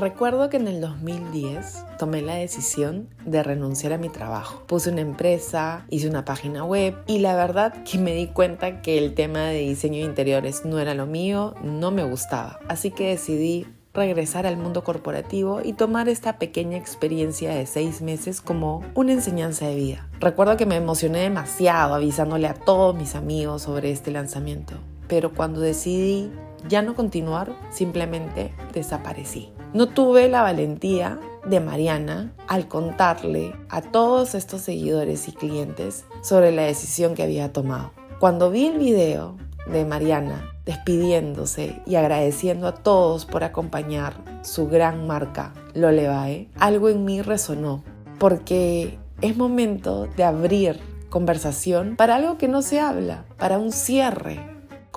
Recuerdo que en el 2010 tomé la decisión de renunciar a mi trabajo. Puse una empresa, hice una página web y la verdad que me di cuenta que el tema de diseño de interiores no era lo mío, no me gustaba. Así que decidí regresar al mundo corporativo y tomar esta pequeña experiencia de seis meses como una enseñanza de vida. Recuerdo que me emocioné demasiado avisándole a todos mis amigos sobre este lanzamiento, pero cuando decidí ya no continuar, simplemente desaparecí. No tuve la valentía de Mariana al contarle a todos estos seguidores y clientes sobre la decisión que había tomado. Cuando vi el video de Mariana despidiéndose y agradeciendo a todos por acompañar su gran marca Lolevae, algo en mí resonó, porque es momento de abrir conversación para algo que no se habla, para un cierre.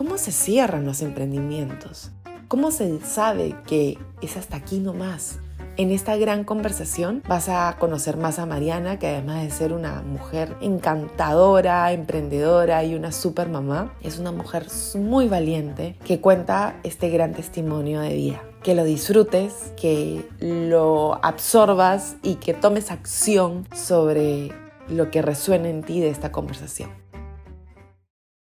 ¿Cómo se cierran los emprendimientos? ¿Cómo se sabe que es hasta aquí nomás? En esta gran conversación vas a conocer más a Mariana, que además de ser una mujer encantadora, emprendedora y una super mamá, es una mujer muy valiente que cuenta este gran testimonio de vida. Que lo disfrutes, que lo absorbas y que tomes acción sobre lo que resuena en ti de esta conversación.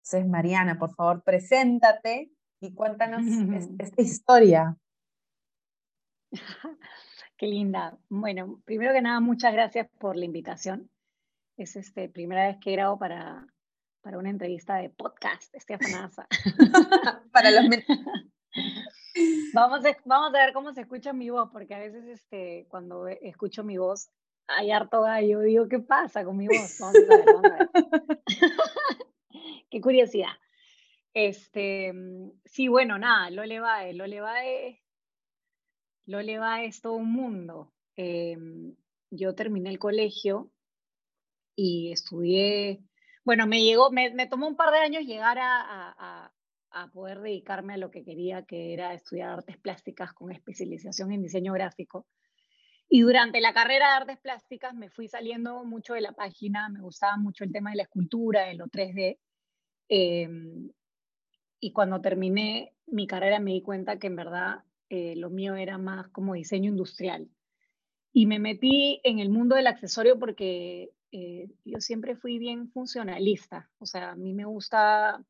Entonces, Mariana, por favor, preséntate y cuéntanos esta historia. Qué linda. Bueno, primero que nada, muchas gracias por la invitación. Es este primera vez que grabo para, para una entrevista de podcast, Estefanasa. para los vamos, a, vamos a ver cómo se escucha mi voz, porque a veces este, cuando escucho mi voz hay harto gallo. Digo, ¿qué pasa con mi voz? Vamos a ver, vamos a ver. Qué curiosidad. Este, sí, bueno, nada, lo le va, lo le va lo le va es todo un mundo. Em, yo terminé el colegio y estudié, bueno, me llegó, me, tomó un par de años llegar a, a, poder dedicarme a lo que quería, que era estudiar artes plásticas con especialización en diseño gráfico. Y durante la carrera de artes plásticas me fui saliendo mucho de la página, me gustaba mucho el tema de la escultura, de lo 3D. Em, y cuando terminé mi carrera me di cuenta que en verdad eh, lo mío era más como diseño industrial. Y me metí en el mundo del accesorio porque eh, yo siempre fui bien funcionalista. O sea, a mí me gusta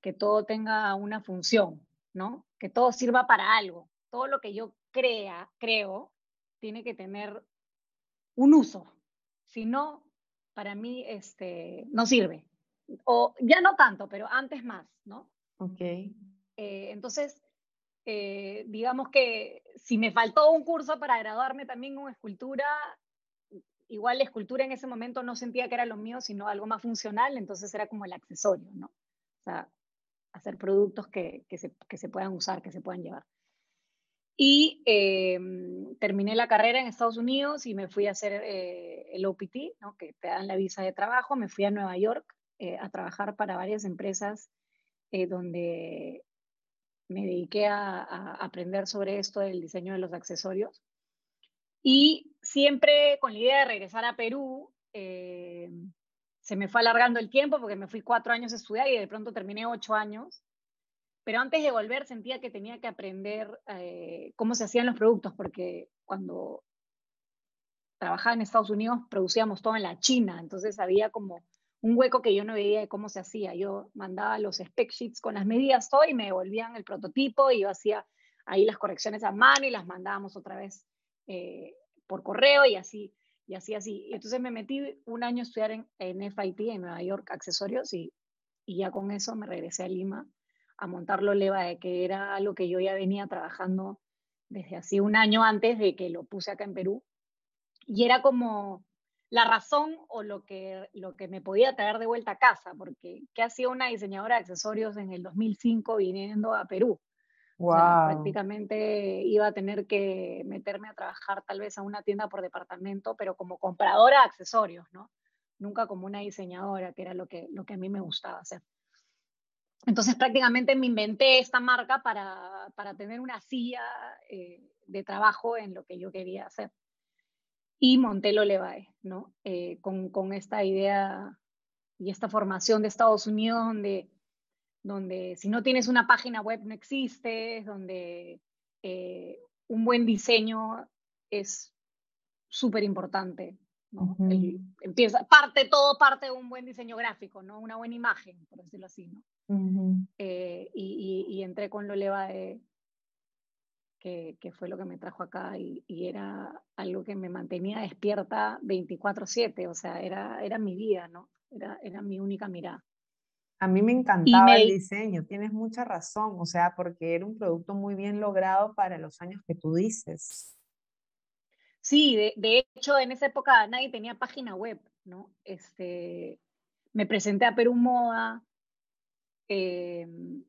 que todo tenga una función, ¿no? Que todo sirva para algo. Todo lo que yo crea, creo, tiene que tener un uso. Si no, para mí este, no sirve. O ya no tanto, pero antes más, ¿no? Ok. Eh, entonces, eh, digamos que si me faltó un curso para graduarme también con escultura, igual la escultura en ese momento no sentía que era lo mío, sino algo más funcional, entonces era como el accesorio, ¿no? O sea, hacer productos que, que, se, que se, puedan usar, que se puedan llevar. Y eh, terminé la carrera en Estados Unidos y me fui a hacer eh, el OPT, ¿no? que te dan la visa de trabajo. Me fui a Nueva York a trabajar para varias empresas donde me dediqué a, aprender sobre esto del diseño de los accesorios. Y siempre con la idea de regresar a Perú, eh, se me fue alargando el tiempo porque me fui cuatro años a estudiar y de pronto terminé ocho años. Pero antes de volver sentía que tenía que aprender eh, cómo se hacían los productos, porque cuando trabajaba en Estados Unidos producíamos todo en la China, entonces había como un hueco que yo no veía de cómo se hacía. Yo mandaba los spec sheets con las medidas todo y me devolvían el prototipo y yo hacía ahí las correcciones a mano y las mandábamos otra vez eh, por correo y así, y así, así. entonces me metí un año a estudiar en, FIT, en Nueva York, accesorios, y, ya con eso me regresé a Lima a montarlo Leva, que era algo que yo ya venía trabajando desde así un año antes de que lo puse acá en Perú. Y era como la razón o lo que, lo que me podía traer de vuelta a casa, porque ¿qué hacía una diseñadora de accesorios en el 2005 viniendo a Perú? prácticamente iba a tener que meterme a trabajar tal vez a una tienda por departamento, pero como compradora de accesorios, ¿no? Nunca como una diseñadora, que era lo que, lo que a mí me gustaba hacer. Entonces prácticamente me inventé esta marca para, para tener una silla eh, de trabajo en lo que yo quería hacer y Montelo Levae, ¿no? Eh, con, con, esta idea y esta formación de Estados Unidos donde, donde si no tienes una página web no existes, donde eh, un buen diseño es súper importante. ¿no? empieza, parte, todo parte de un buen diseño gráfico, ¿no? Una buena imagen, por decirlo así, ¿no? Eh, y, y, entré con Loleva de, que, que, fue lo que me trajo acá y, y, era algo que me mantenía despierta 24/7, o sea, era, era mi vida, ¿no? Era, era mi única mirada. A mí me encantaba el diseño, tienes mucha razón, o sea, porque era un producto muy bien logrado para los años que tú dices. Sí, de, de hecho, en esa época nadie tenía página web, ¿no? Este, me presenté a Perú Moda, em,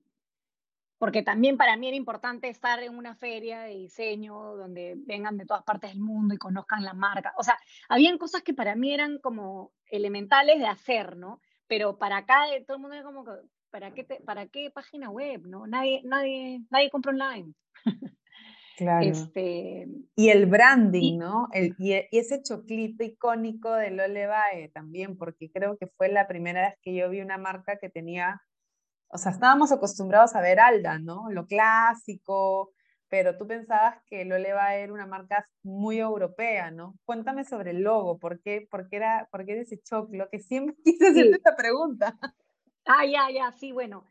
porque también para mí era importante estar en una feria de diseño donde vengan de todas partes del mundo y conozcan la marca. O sea, habían cosas que para mí eran como elementales de hacer, ¿no? pero para acá eh, todo el mundo es como, ¿para qué, ¿para qué página web? ¿no? Nadie, nadie, nadie compra online. Claro. Este, y el branding, ¿no? El, y, ese choclito icónico de Lole Bae también, porque creo que fue la primera vez que yo vi una marca que tenía, o sea, estábamos acostumbrados a ver Alda, ¿no? Lo clásico, pero tú pensabas que Lole Bae era una marca muy europea, ¿no? Cuéntame sobre el logo, ¿por qué, por qué era, por qué ese choclo? Que siempre quise hacerte esta pregunta. Ah, ya, ya, sí, bueno.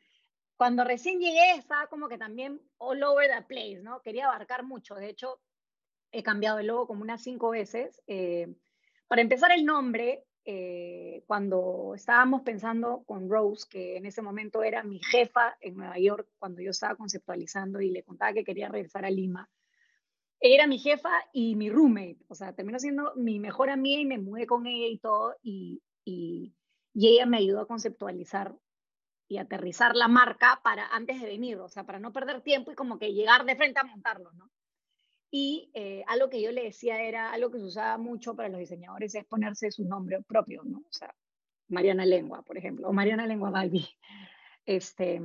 Cuando recién llegué estaba como que también all over the place, ¿no? Quería abarcar mucho. De hecho, he cambiado el logo como unas cinco veces. Eh, para empezar, el nombre eh, cuando estábamos pensando con Rose, que en ese momento era mi jefa en Nueva York, cuando yo estaba conceptualizando y le contaba que quería regresar a Lima, era mi jefa y mi roommate, o sea, terminó siendo mi mejor amiga y me mudé con ella y todo, y, y, y ella me ayudó a conceptualizar y aterrizar la marca para antes de venir, o sea, para no perder tiempo y como que llegar de frente a montarlo, ¿no? Y eh, algo que yo le decía era, algo que se usaba mucho para los diseñadores es ponerse su nombre propio, ¿no? O sea, Mariana Lengua, por ejemplo, o Mariana Lengua Balbi. Este,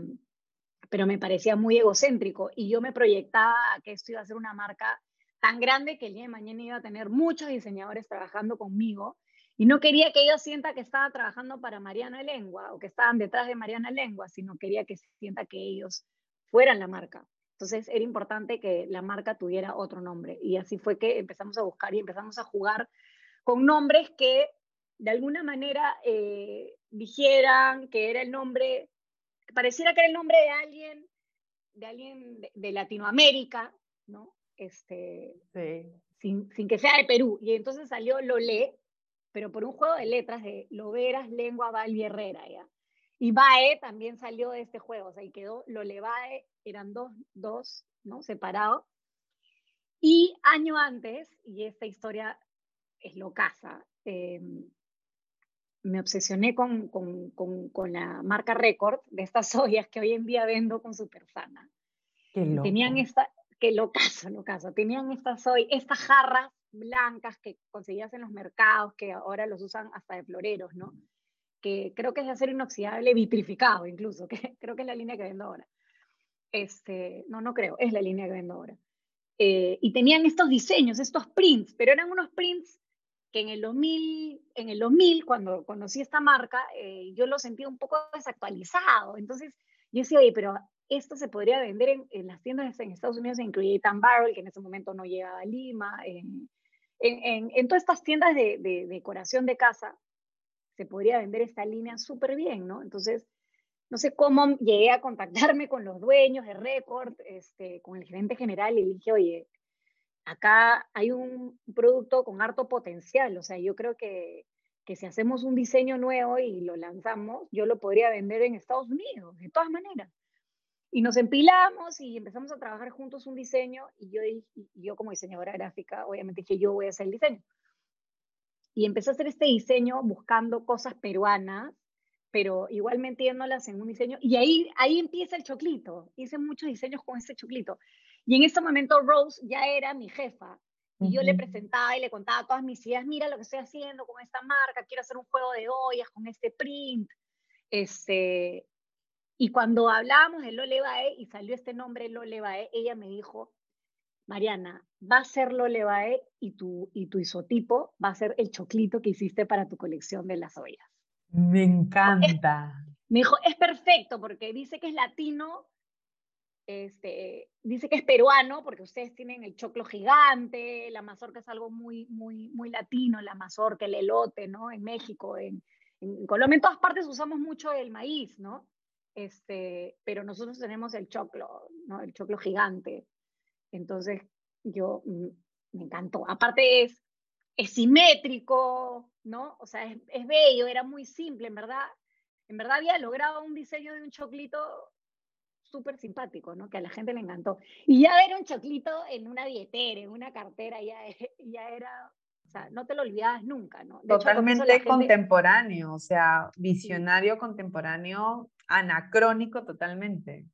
pero me parecía muy egocéntrico y yo me proyectaba a que esto iba a ser una marca tan grande que el día de mañana iba a tener muchos diseñadores trabajando conmigo y no quería que ellos sienta que estaba trabajando para Mariana Lengua o que estaban detrás de Mariana Lengua, sino quería que sienta que ellos fueran la marca. Entonces era importante que la marca tuviera otro nombre. Y así fue que empezamos a buscar y empezamos a jugar con nombres que de alguna manera eh, dijeran que era el nombre, pareciera que era el nombre de alguien, de alguien de, Latinoamérica, ¿no? Este, sin, sin, que sea de Perú. Y entonces salió Lolé, pero por un juego de letras de Loveras, Lengua, Val y Herrera, ¿ya? Y Bae también salió de este juego, o sea, y quedó Lolebae, eran dos, dos, ¿no? Separados. Y año antes, y esta historia es locaza, eh, me obsesioné con, con, con, con, la marca Record de estas ollas que hoy en día vendo con Supersana. Qué Tenían esta, qué locazo, locazo. Tenían estas, hoy, estas jarras blancas que conseguías en los mercados, que ahora los usan hasta de floreros, ¿no? que creo que es de acero inoxidable vitrificado incluso, que creo que es la línea que vendo ahora. Este, no, no creo, es la línea que vendo ahora. Eh, y tenían estos diseños, estos prints, pero eran unos prints que en el 2000, en el 2000 cuando conocí esta marca, eh, yo lo sentía un poco desactualizado. Entonces yo decía, oye, pero esto se podría vender en, las tiendas en Estados Unidos, en Create and Barrel, que en ese momento no llegaba a Lima, en, todas estas tiendas de, de, decoración de casa, se podría vender esta línea súper bien, ¿no? Entonces, no sé cómo llegué a contactarme con los dueños de Record, este, con el gerente general y dije, oye, acá hay un producto con harto potencial, o sea, yo creo que, que si hacemos un diseño nuevo y lo lanzamos, yo lo podría vender en Estados Unidos, de todas maneras. Y nos empilamos y empezamos a trabajar juntos un diseño y yo, y yo como diseñadora gráfica, obviamente dije, yo voy a hacer el diseño y empecé a hacer este diseño buscando cosas peruanas, pero igual metiéndolas en un diseño. Y ahí, ahí empieza el choclito. Hice muchos diseños con este choclito. Y en ese momento Rose ya era mi jefa. Y yo le presentaba y le contaba todas mis ideas, mira lo que estoy haciendo con esta marca, quiero hacer un juego de ollas con este print. Este, y cuando hablábamos de Lolebae y salió este nombre Lolebae, ella me dijo, Mariana, va a ser Lolebae y tu, y tu isotipo va a ser el choclito que hiciste para tu colección de las ollas. Me encanta. me dijo, es perfecto porque dice que es latino, este, dice que es peruano porque ustedes tienen el choclo gigante, la mazorca es algo muy, muy, muy latino, la mazorca, el elote, ¿no? En México, en, en Colombia, en todas partes usamos mucho el maíz, ¿no? Este, pero nosotros tenemos el choclo, ¿no? El choclo gigante. Entonces, yo mm, me encantó. Aparte es, es simétrico, ¿no? O sea, es, es bello, era muy simple, en verdad. En verdad había logrado un diseño de un choclito súper simpático, ¿no? Que a la gente le encantó. Y ya ver un choclito en una billetera, en una cartera, ya, ya era, o sea, no te lo olvidabas nunca, ¿no? Totalmente contemporáneo, o sea, visionario contemporáneo, anacrónico totalmente.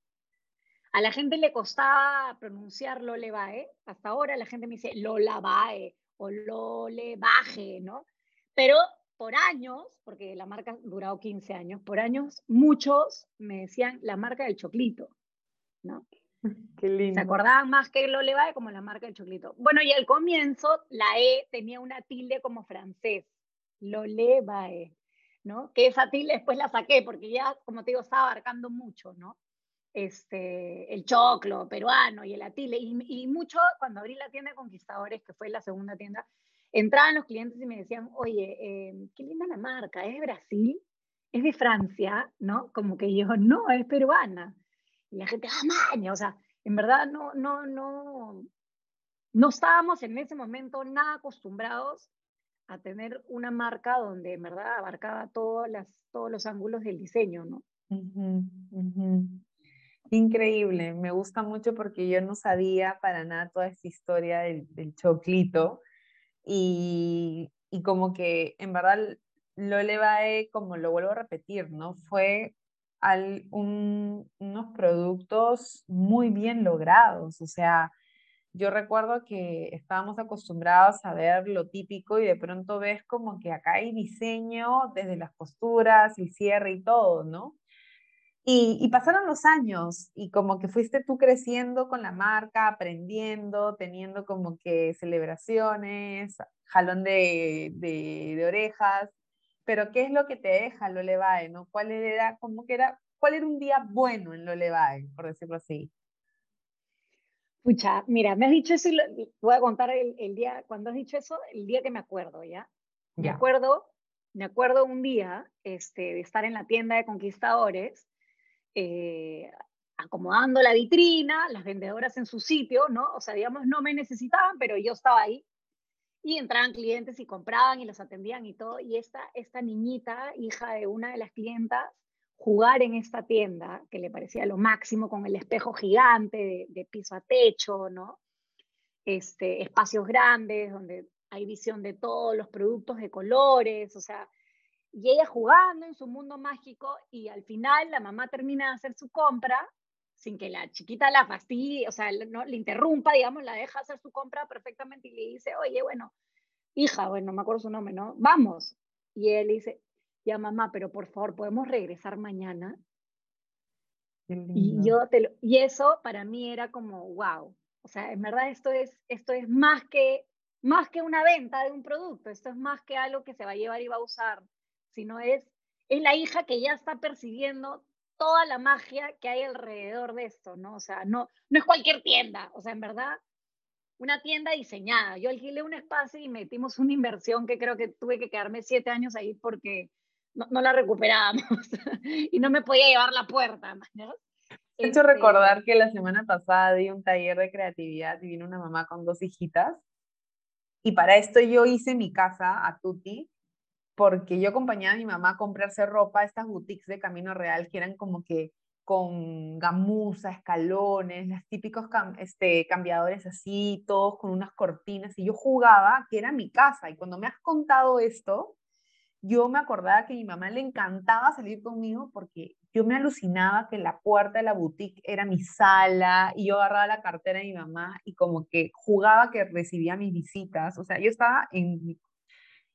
A la gente le costaba pronunciar Lolevae, hasta ahora la gente me dice Lolavae o Lolevaje, ¿no? Pero por años, porque la marca ha durado 15 años, por años muchos me decían la marca del choclito, ¿no? Qué lindo. Se acordaban más que lo Levae como la marca del choclito. Bueno, y al comienzo la E tenía una tilde como francés, lo Levae, ¿no? Que esa tilde después la saqué porque ya, como te digo, estaba abarcando mucho, ¿no? Este, el choclo peruano y el tilde. Y, y mucho, cuando abrí la tienda de Conquistadores, que fue la segunda tienda, entraban los clientes y me decían, oye, eh, qué linda la marca, ¿es de Brasil? ¿Es de Francia? ¿No? Como que yo, no, es peruana. Y la gente, ah, maña, o sea, en verdad no, no, no, no estábamos en ese momento nada acostumbrados a tener una marca donde en verdad abarcaba todas las, todos los ángulos del diseño, ¿no? Increíble, me gusta mucho porque yo no sabía para nada toda esta historia del, del choclito y, y como que en verdad lo Levae, como lo vuelvo a repetir, ¿no? Fue al, un, unos productos muy bien logrados, o sea, yo recuerdo que estábamos acostumbrados a ver lo típico y de pronto ves como que acá hay diseño desde las posturas, el cierre y todo, ¿no? Y, pasaron los años y como que fuiste tú creciendo con la marca, aprendiendo, teniendo como que celebraciones, jalón de, de, orejas, pero ¿qué es lo que te deja lo Levae, no? ¿Cuál era, como que era, cuál era un día bueno en lo Levae, por decirlo así? Pucha, mira, me has dicho eso y voy a contar el, día, cuando has dicho eso, el día que me acuerdo, ¿ya? Me acuerdo, me acuerdo un día este, de estar en la tienda de conquistadores eh, acomodando la vitrina, las vendedoras en su sitio, ¿no? O sea, digamos, no me necesitaban, pero yo estaba ahí. Y entraban clientes y compraban y los atendían y todo. Y esta, esta niñita, hija de una de las clientas, jugar en esta tienda, que le parecía lo máximo, con el espejo gigante de, de piso a techo, ¿no? Este, espacios grandes donde hay visión de todos los productos de colores, o sea, y ella jugando en su mundo mágico y al final la mamá termina de hacer su compra sin que la chiquita la fastidie, o sea, no, le interrumpa, digamos, la deja hacer su compra perfectamente y le dice, oye, bueno, hija, bueno, no me acuerdo su nombre, ¿no? Vamos. Y él dice, ya mamá, pero por favor, ¿podemos regresar mañana? Y, yo te y eso para mí era como, wow. O sea, en verdad esto es, esto es más, que, más que una venta de un producto, esto es más que algo que se va a llevar y va a usar sino es, es la hija que ya está percibiendo toda la magia que hay alrededor de esto, ¿no? O sea, no, no es cualquier tienda, o sea, en verdad, una tienda diseñada. Yo alquilé un espacio y metimos una inversión que creo que tuve que quedarme siete años ahí porque no, no la recuperábamos y no me podía llevar la puerta, ¿no? He hecho este recordar que la semana pasada di un taller de creatividad y vino una mamá con dos hijitas. Y para esto yo hice mi casa a Tuti porque yo acompañaba a mi mamá a comprarse ropa a estas boutiques de Camino Real que eran como que con gamuza, escalones, los típicos este, cambiadores así, todos con unas cortinas, y yo jugaba que era mi casa, y cuando me has contado esto, yo me acordaba que a mi mamá le encantaba salir conmigo porque yo me alucinaba que la puerta de la boutique era mi sala y yo agarraba la cartera de mi mamá y como que jugaba que recibía mis visitas, o sea, yo estaba en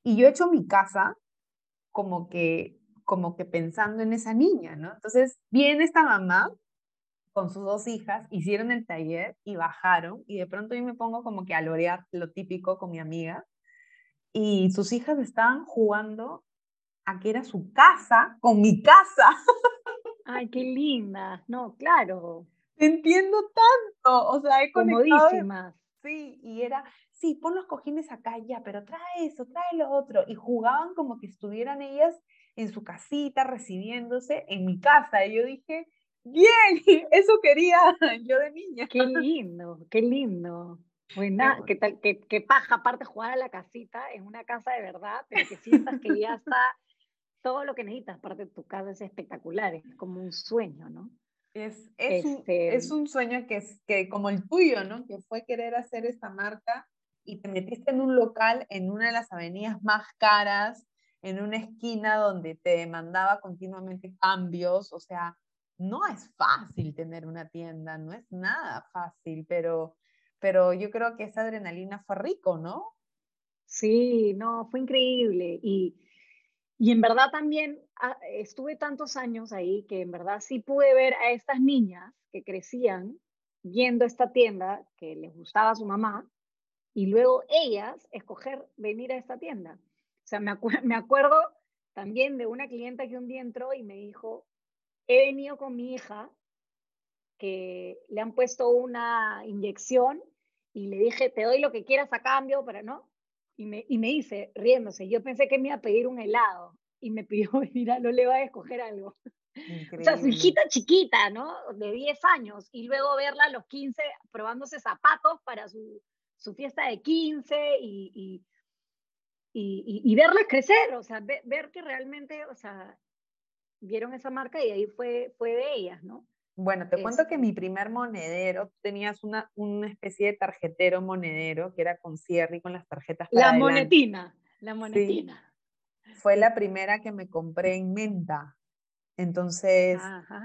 y yo he hecho mi casa como que, como que pensando en esa niña, ¿no? Entonces viene esta mamá con sus dos hijas, hicieron el taller y bajaron y de pronto yo me pongo como que a lorear lo típico con mi amiga y sus hijas estaban jugando a que era su casa con mi casa. Ay, qué linda. No, claro. entiendo tanto, o sea, he conectado. Comodísimas. Sí, y era, sí, pon los cojines acá ya, pero trae eso, trae lo otro. Y jugaban como que estuvieran ellas en su casita recibiéndose en mi casa. Y yo dije, bien, eso quería yo de niña. Qué lindo, qué lindo. Buena, qué, tal, qué, qué paja, aparte jugar a la casita en una casa de verdad, pero que sientas que ya está todo lo que necesitas, aparte de tu casa es espectacular, es como un sueño, ¿no? Es, es, un, es este un sueño que, es, que como el tuyo, ¿no? Que fue querer hacer esta marca y te metiste en un local en una de las avenidas más caras, en una esquina donde te demandaba continuamente cambios, o sea, no es fácil tener una tienda, no es nada fácil, pero, pero yo creo que esa adrenalina fue rico, ¿no? Sí, no, fue increíble. Y, y en verdad también ah, estuve tantos años ahí que en verdad sí pude ver a estas niñas que crecían viendo esta tienda que les gustaba a su mamá y luego ellas escoger venir a esta tienda. O sea, me, me acuerdo también de una clienta que un día entró y me dijo, he venido con mi hija que le han puesto una inyección y le dije, te doy lo que quieras a cambio, pero no, y me, y me dice, riéndose, yo pensé que me iba a pedir un helado y me pidió venir a le va a escoger algo. O sea, su hijita chiquita, ¿no? De 10 años, y luego verla a los 15 probándose zapatos para su, su fiesta de 15 y, y, y, y verlas crecer, o sea, ver, ver, que realmente, o sea, vieron esa marca y ahí fue, fue de ellas, ¿no? Bueno, te cuento que mi primer monedero, tenías una, una especie de tarjetero monedero que era con cierre y con las tarjetas La monetina, la monetina. Fue la primera que me compré en menta. Entonces,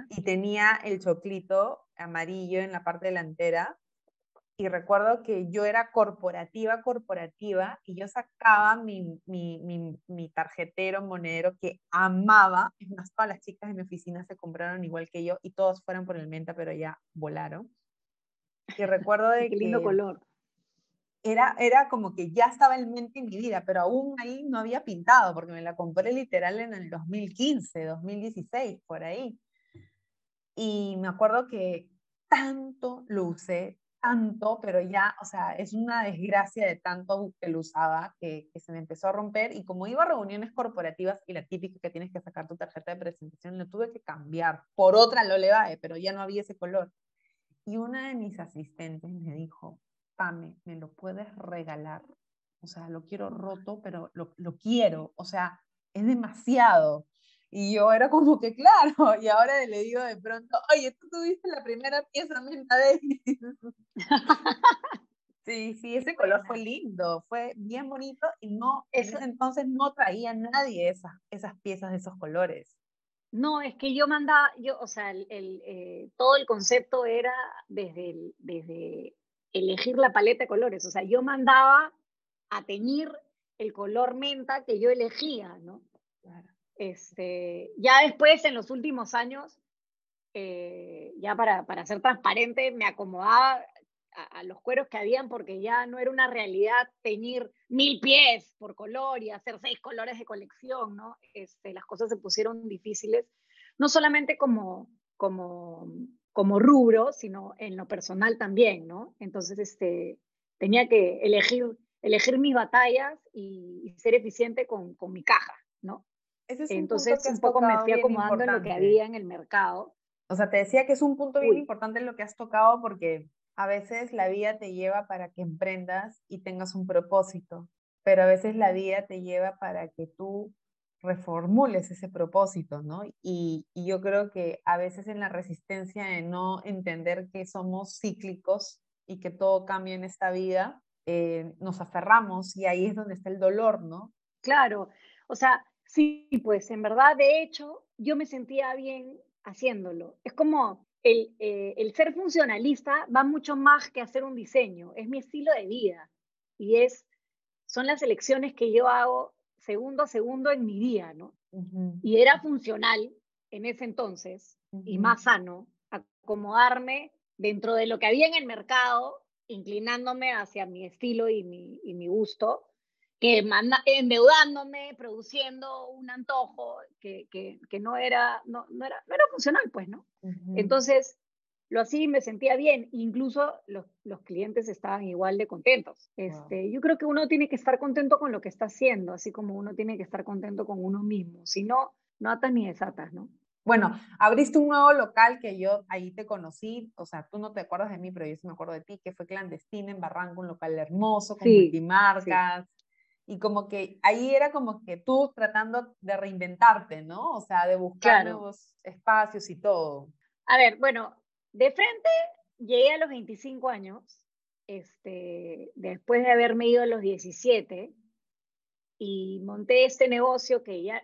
y tenía el choclito amarillo en la parte delantera y recuerdo que yo era corporativa, corporativa, y yo sacaba mi, mi, mi, mi, tarjetero, monedero que amaba. Es más, todas las chicas de mi oficina se compraron igual que yo y todos fueron por el menta, pero ya volaron. Y recuerdo de Qué lindo color. Era, era como que ya estaba el menta en mi vida, pero aún ahí no había pintado, porque me la compré literal en el 2015, 2016, por ahí. Y me acuerdo que tanto lo usé, tanto, pero ya, o sea, es una desgracia de tanto que lo usaba que, se me empezó a romper y como iba a reuniones corporativas y la típica que tienes que sacar tu tarjeta de presentación, lo tuve que cambiar por otra Lolevae, pero ya no había ese color. Y una de mis asistentes me dijo, Pame, ¿me lo puedes regalar? O sea, lo quiero roto, pero lo, lo quiero, o sea, es demasiado. Y yo era como que, claro, y ahora le digo de pronto, oye, tú tuviste la primera pieza Menta Davis. sí, sí, ese color fue lindo, fue bien bonito y no, en ese entonces no traía nadie esas, esas piezas de esos colores. No, es que yo mandaba, yo, o sea, el, eh, todo el concepto era desde, desde elegir la paleta de colores, o sea, yo mandaba a teñir el color menta que yo elegía, ¿no? Claro. Este, ya después, en los últimos años, eh, ya para, para, ser transparente, me acomodaba a, los cueros que habían porque ya no era una realidad teñir mil pies por color y hacer seis colores de colección, ¿no? Este, las cosas se pusieron difíciles, no solamente como, como, como rubro, sino en lo personal también, ¿no? Entonces, este, tenía que elegir, elegir mis batallas y, y ser eficiente con, con mi caja, ¿no? Entonces, un, poco me fui acomodando en lo que había en el mercado. O sea, te decía que es un punto bien importante en lo que has tocado porque a veces la vida te lleva para que emprendas y tengas un propósito, pero a veces la vida te lleva para que tú reformules ese propósito, ¿no? Y, y yo creo que a veces en la resistencia de no entender que somos cíclicos y que todo cambia en esta vida, eh, nos aferramos y ahí es donde está el dolor, ¿no? Claro, o sea, Sí, pues en verdad, de hecho, yo me sentía bien haciéndolo. Es como el, eh, el, ser funcionalista va mucho más que hacer un diseño, es mi estilo de vida y es, son las elecciones que yo hago segundo a segundo en mi día, ¿no? Y era funcional en ese entonces y más sano acomodarme dentro de lo que había en el mercado, inclinándome hacia mi estilo y mi, y mi gusto que manda, endeudándome, produciendo un antojo que, que, que no, era, no, no, era, no era funcional, pues, ¿no? Entonces, lo y me sentía bien. Incluso los, los clientes estaban igual de contentos. Este, Yo creo que uno tiene que estar contento con lo que está haciendo, así como uno tiene que estar contento con uno mismo. Si no, no atas ni desatas, ¿no? Bueno, abriste un nuevo local que yo ahí te conocí, o sea, tú no te acuerdas de mí, pero yo sí me acuerdo de ti, que fue clandestina en Barranco, un local hermoso, con multimarcas, y como que ahí era como que tú tratando de reinventarte, ¿no? O sea, de buscar nuevos espacios y todo. A ver, bueno, de frente llegué a los 25 años, este, después de haberme ido a los 17, y monté este negocio que ya,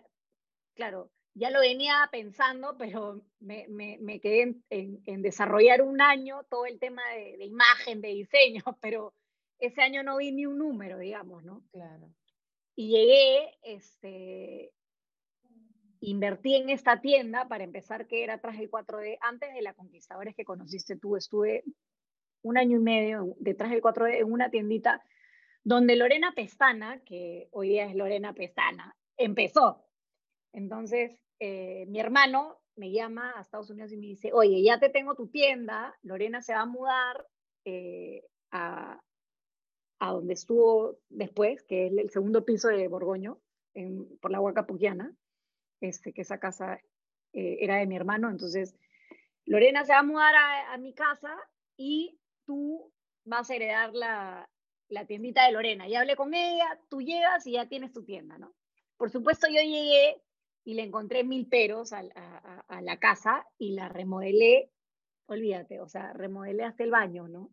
claro, ya lo venía pensando, pero me, me, me quedé en, en, desarrollar un año todo el tema de, de, imagen, de diseño, pero ese año no vi ni un número, digamos, ¿no? Claro. Y llegué, este, invertí en esta tienda para empezar, que era Traje 4D. Antes de la Conquistadores que conociste tú, estuve un año y medio detrás del 4D en una tiendita donde Lorena Pestana, que hoy día es Lorena Pestana, empezó. Entonces, eh, mi hermano me llama a Estados Unidos y me dice, oye, ya te tengo tu tienda, Lorena se va a mudar eh, a, a, donde estuvo después, que es el segundo piso de Borgoño, en, por la Huaca Pugiana, este, que esa casa eh, era de mi hermano, entonces Lorena se va a mudar a, a, mi casa y tú vas a heredar la, la tiendita de Lorena. Ya hablé con ella, tú llegas y ya tienes tu tienda, ¿no? Por supuesto, yo llegué y le encontré mil peros a, la casa y la remodelé, olvídate, o sea, remodelé hasta el baño, ¿no?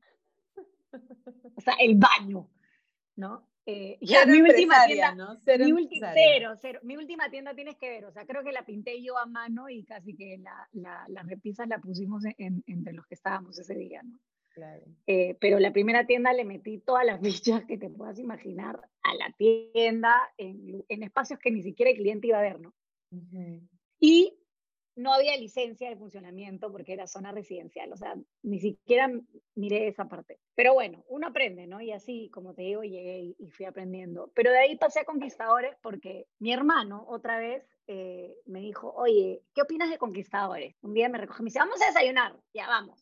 O sea, el baño, ¿no? Eh, ya, mi última tienda, ¿no? mi, cero, cero, mi última tienda tienes que ver, o sea, creo que la pinté yo a mano y casi que la, la, las repisas la pusimos entre los que estábamos ese día, ¿no? Claro. Eh, pero la primera tienda le metí todas las fichas que te puedas imaginar a la tienda en, en espacios que ni siquiera el cliente iba a ver, ¿no? Y no había licencia de funcionamiento porque era zona residencial, o sea, ni siquiera miré esa parte. Pero bueno, uno aprende, ¿no? Y así, como te digo, llegué y, fui aprendiendo. Pero de ahí pasé a Conquistadores porque mi hermano otra vez eh, me dijo, oye, ¿qué opinas de Conquistadores? Un día me recogió, me dice, vamos a desayunar, ya vamos.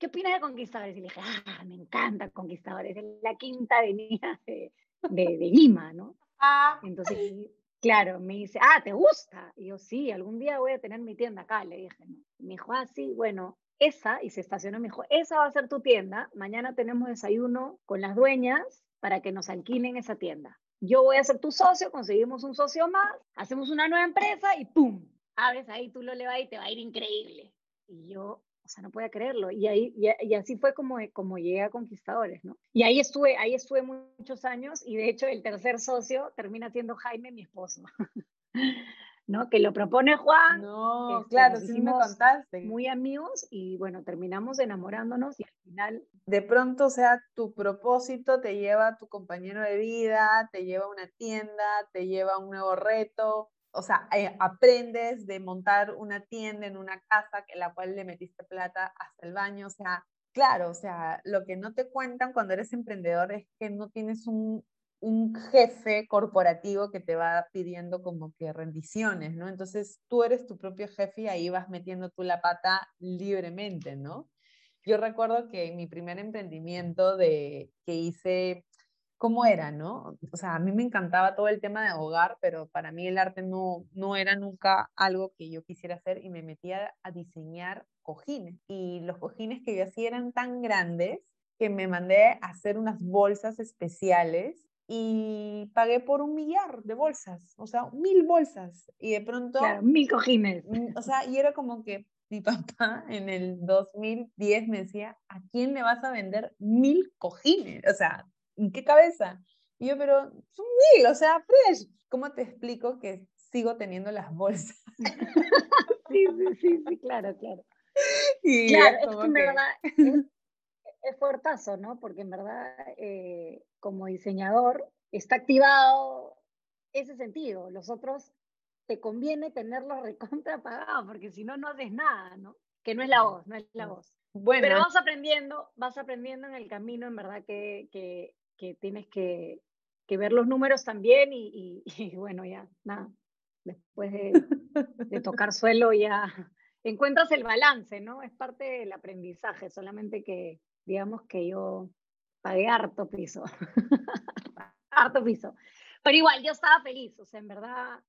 ¿Qué opinas de Conquistadores? Y le dije, ah, me encanta Conquistadores, es la quinta avenida de, de, de Lima, ¿no? Ah. Entonces Claro, me dice, ah, ¿te gusta? Y yo, sí, algún día voy a tener mi tienda acá, le dije. ¿no? Me dijo, ah, sí, bueno, esa, y se estacionó, me dijo, esa va a ser tu tienda, mañana tenemos desayuno con las dueñas para que nos alquilen esa tienda. Yo voy a ser tu socio, conseguimos un socio más, hacemos una nueva empresa y ¡pum! Abres ahí, tú lo le y te va a ir increíble. Y yo, sea, no podía creerlo. Y, ahí, y, así fue como, como llegué a Conquistadores, ¿no? Y ahí estuve, ahí estuve muchos años y de hecho el tercer socio termina siendo Jaime, mi esposo. ¿no? Que lo propone Juan. No, este, claro, sí me contaste. Muy amigos y bueno, terminamos enamorándonos y al final. De pronto, o sea, tu propósito te lleva a tu compañero de vida, te lleva a una tienda, te lleva a un nuevo reto, o sea, eh, aprendes de montar una tienda en una casa en la cual le metiste plata hasta el baño, o sea, claro, o sea, lo que no te cuentan cuando eres emprendedor es que no tienes un, un jefe corporativo que te va pidiendo como que rendiciones, ¿no? Entonces tú eres tu propio jefe y ahí vas metiendo tú la pata libremente, ¿no? Yo recuerdo que mi primer emprendimiento de, que hice cómo era, ¿no? O sea, a mí me encantaba todo el tema de hogar, pero para mí el arte no, no era nunca algo que yo quisiera hacer y me metía a diseñar cojines. Y los cojines que yo hacía eran tan grandes que me mandé a hacer unas bolsas especiales y pagué por un millar de bolsas, o sea, mil bolsas. Y de pronto... Claro, mil cojines. Mm, o sea, y era como que mi papá en el 2010 me decía, ¿a quién le vas a vender mil cojines? O sea, ¿en qué cabeza? Y yo, pero son mil, o sea, fresh. ¿Cómo te explico que sigo teniendo las bolsas? sí, sí, sí, sí, claro, claro. Y claro, es que en verdad es, fuertazo, ¿no? Porque en verdad, eh, como diseñador, está activado ese sentido. Los otros te conviene tenerlos recontra pagados, porque si no, no haces nada, ¿no? Que no es la voz, no es la voz. Bueno. Pero vas aprendiendo, vas aprendiendo en el camino, en verdad, que, que que tienes que, que ver los números también y, y, bueno, ya, nada, después de, de, tocar suelo ya encuentras el balance, ¿no? Es parte del aprendizaje, solamente que digamos que yo pagué harto piso, harto piso. Pero igual, yo estaba feliz, o sea, en verdad,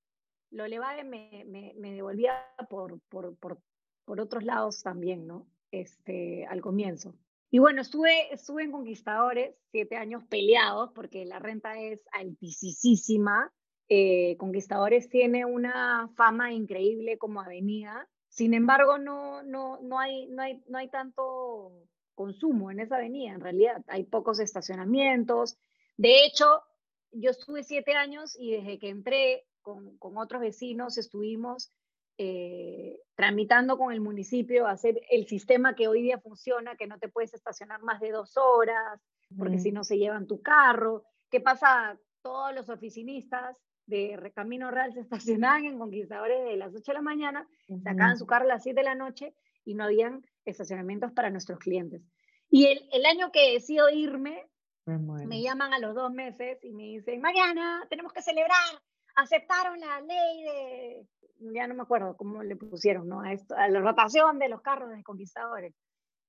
lo elevado me, me, me devolvía por, por, por, por, otros lados también, ¿no? Este, al comienzo. Y bueno, estuve, en Conquistadores siete años peleados porque la renta es altísima. Eh, Conquistadores tiene una fama increíble como avenida. Sin embargo, no, no, no, hay, no, hay, no hay tanto consumo en esa avenida, en realidad. Hay pocos estacionamientos. De hecho, yo estuve siete años y desde que entré con, con otros vecinos estuvimos eh, tramitando con el municipio hacer el sistema que hoy día funciona, que no te puedes estacionar más de dos horas, porque si no se llevan tu carro. ¿Qué pasa? Todos los oficinistas de Camino Real se estacionaban en Conquistadores de las 8 de la mañana, sacaban su carro a las 7 de la noche y no habían estacionamientos para nuestros clientes. Y el, el año que decido irme, me llaman a los dos meses y me dicen, Mariana, tenemos que celebrar, aceptaron la ley de ya no me acuerdo cómo le pusieron, ¿no? A, esto, a la rotación de los carros de conquistadores.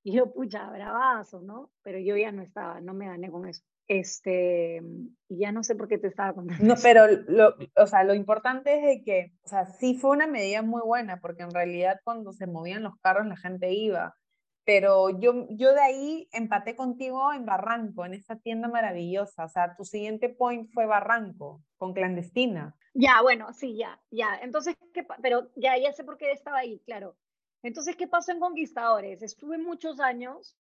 Y yo, pucha, bravazo, ¿no? Pero yo ya no estaba, no me gané con eso. Este, y ya no sé por qué te estaba contando. No, pero lo, o sea, lo importante es de que, o sea, sí fue una medida muy buena, porque en realidad cuando se movían los carros la gente iba. Pero yo, yo de ahí empaté contigo en Barranco, en esa tienda maravillosa. O sea, tu siguiente point fue Barranco, con clandestina. Ya, bueno, sí, ya, ya. Entonces, ¿qué pero ya, ya sé por qué estaba ahí, claro. Entonces, ¿qué pasó en Conquistadores? Estuve muchos años,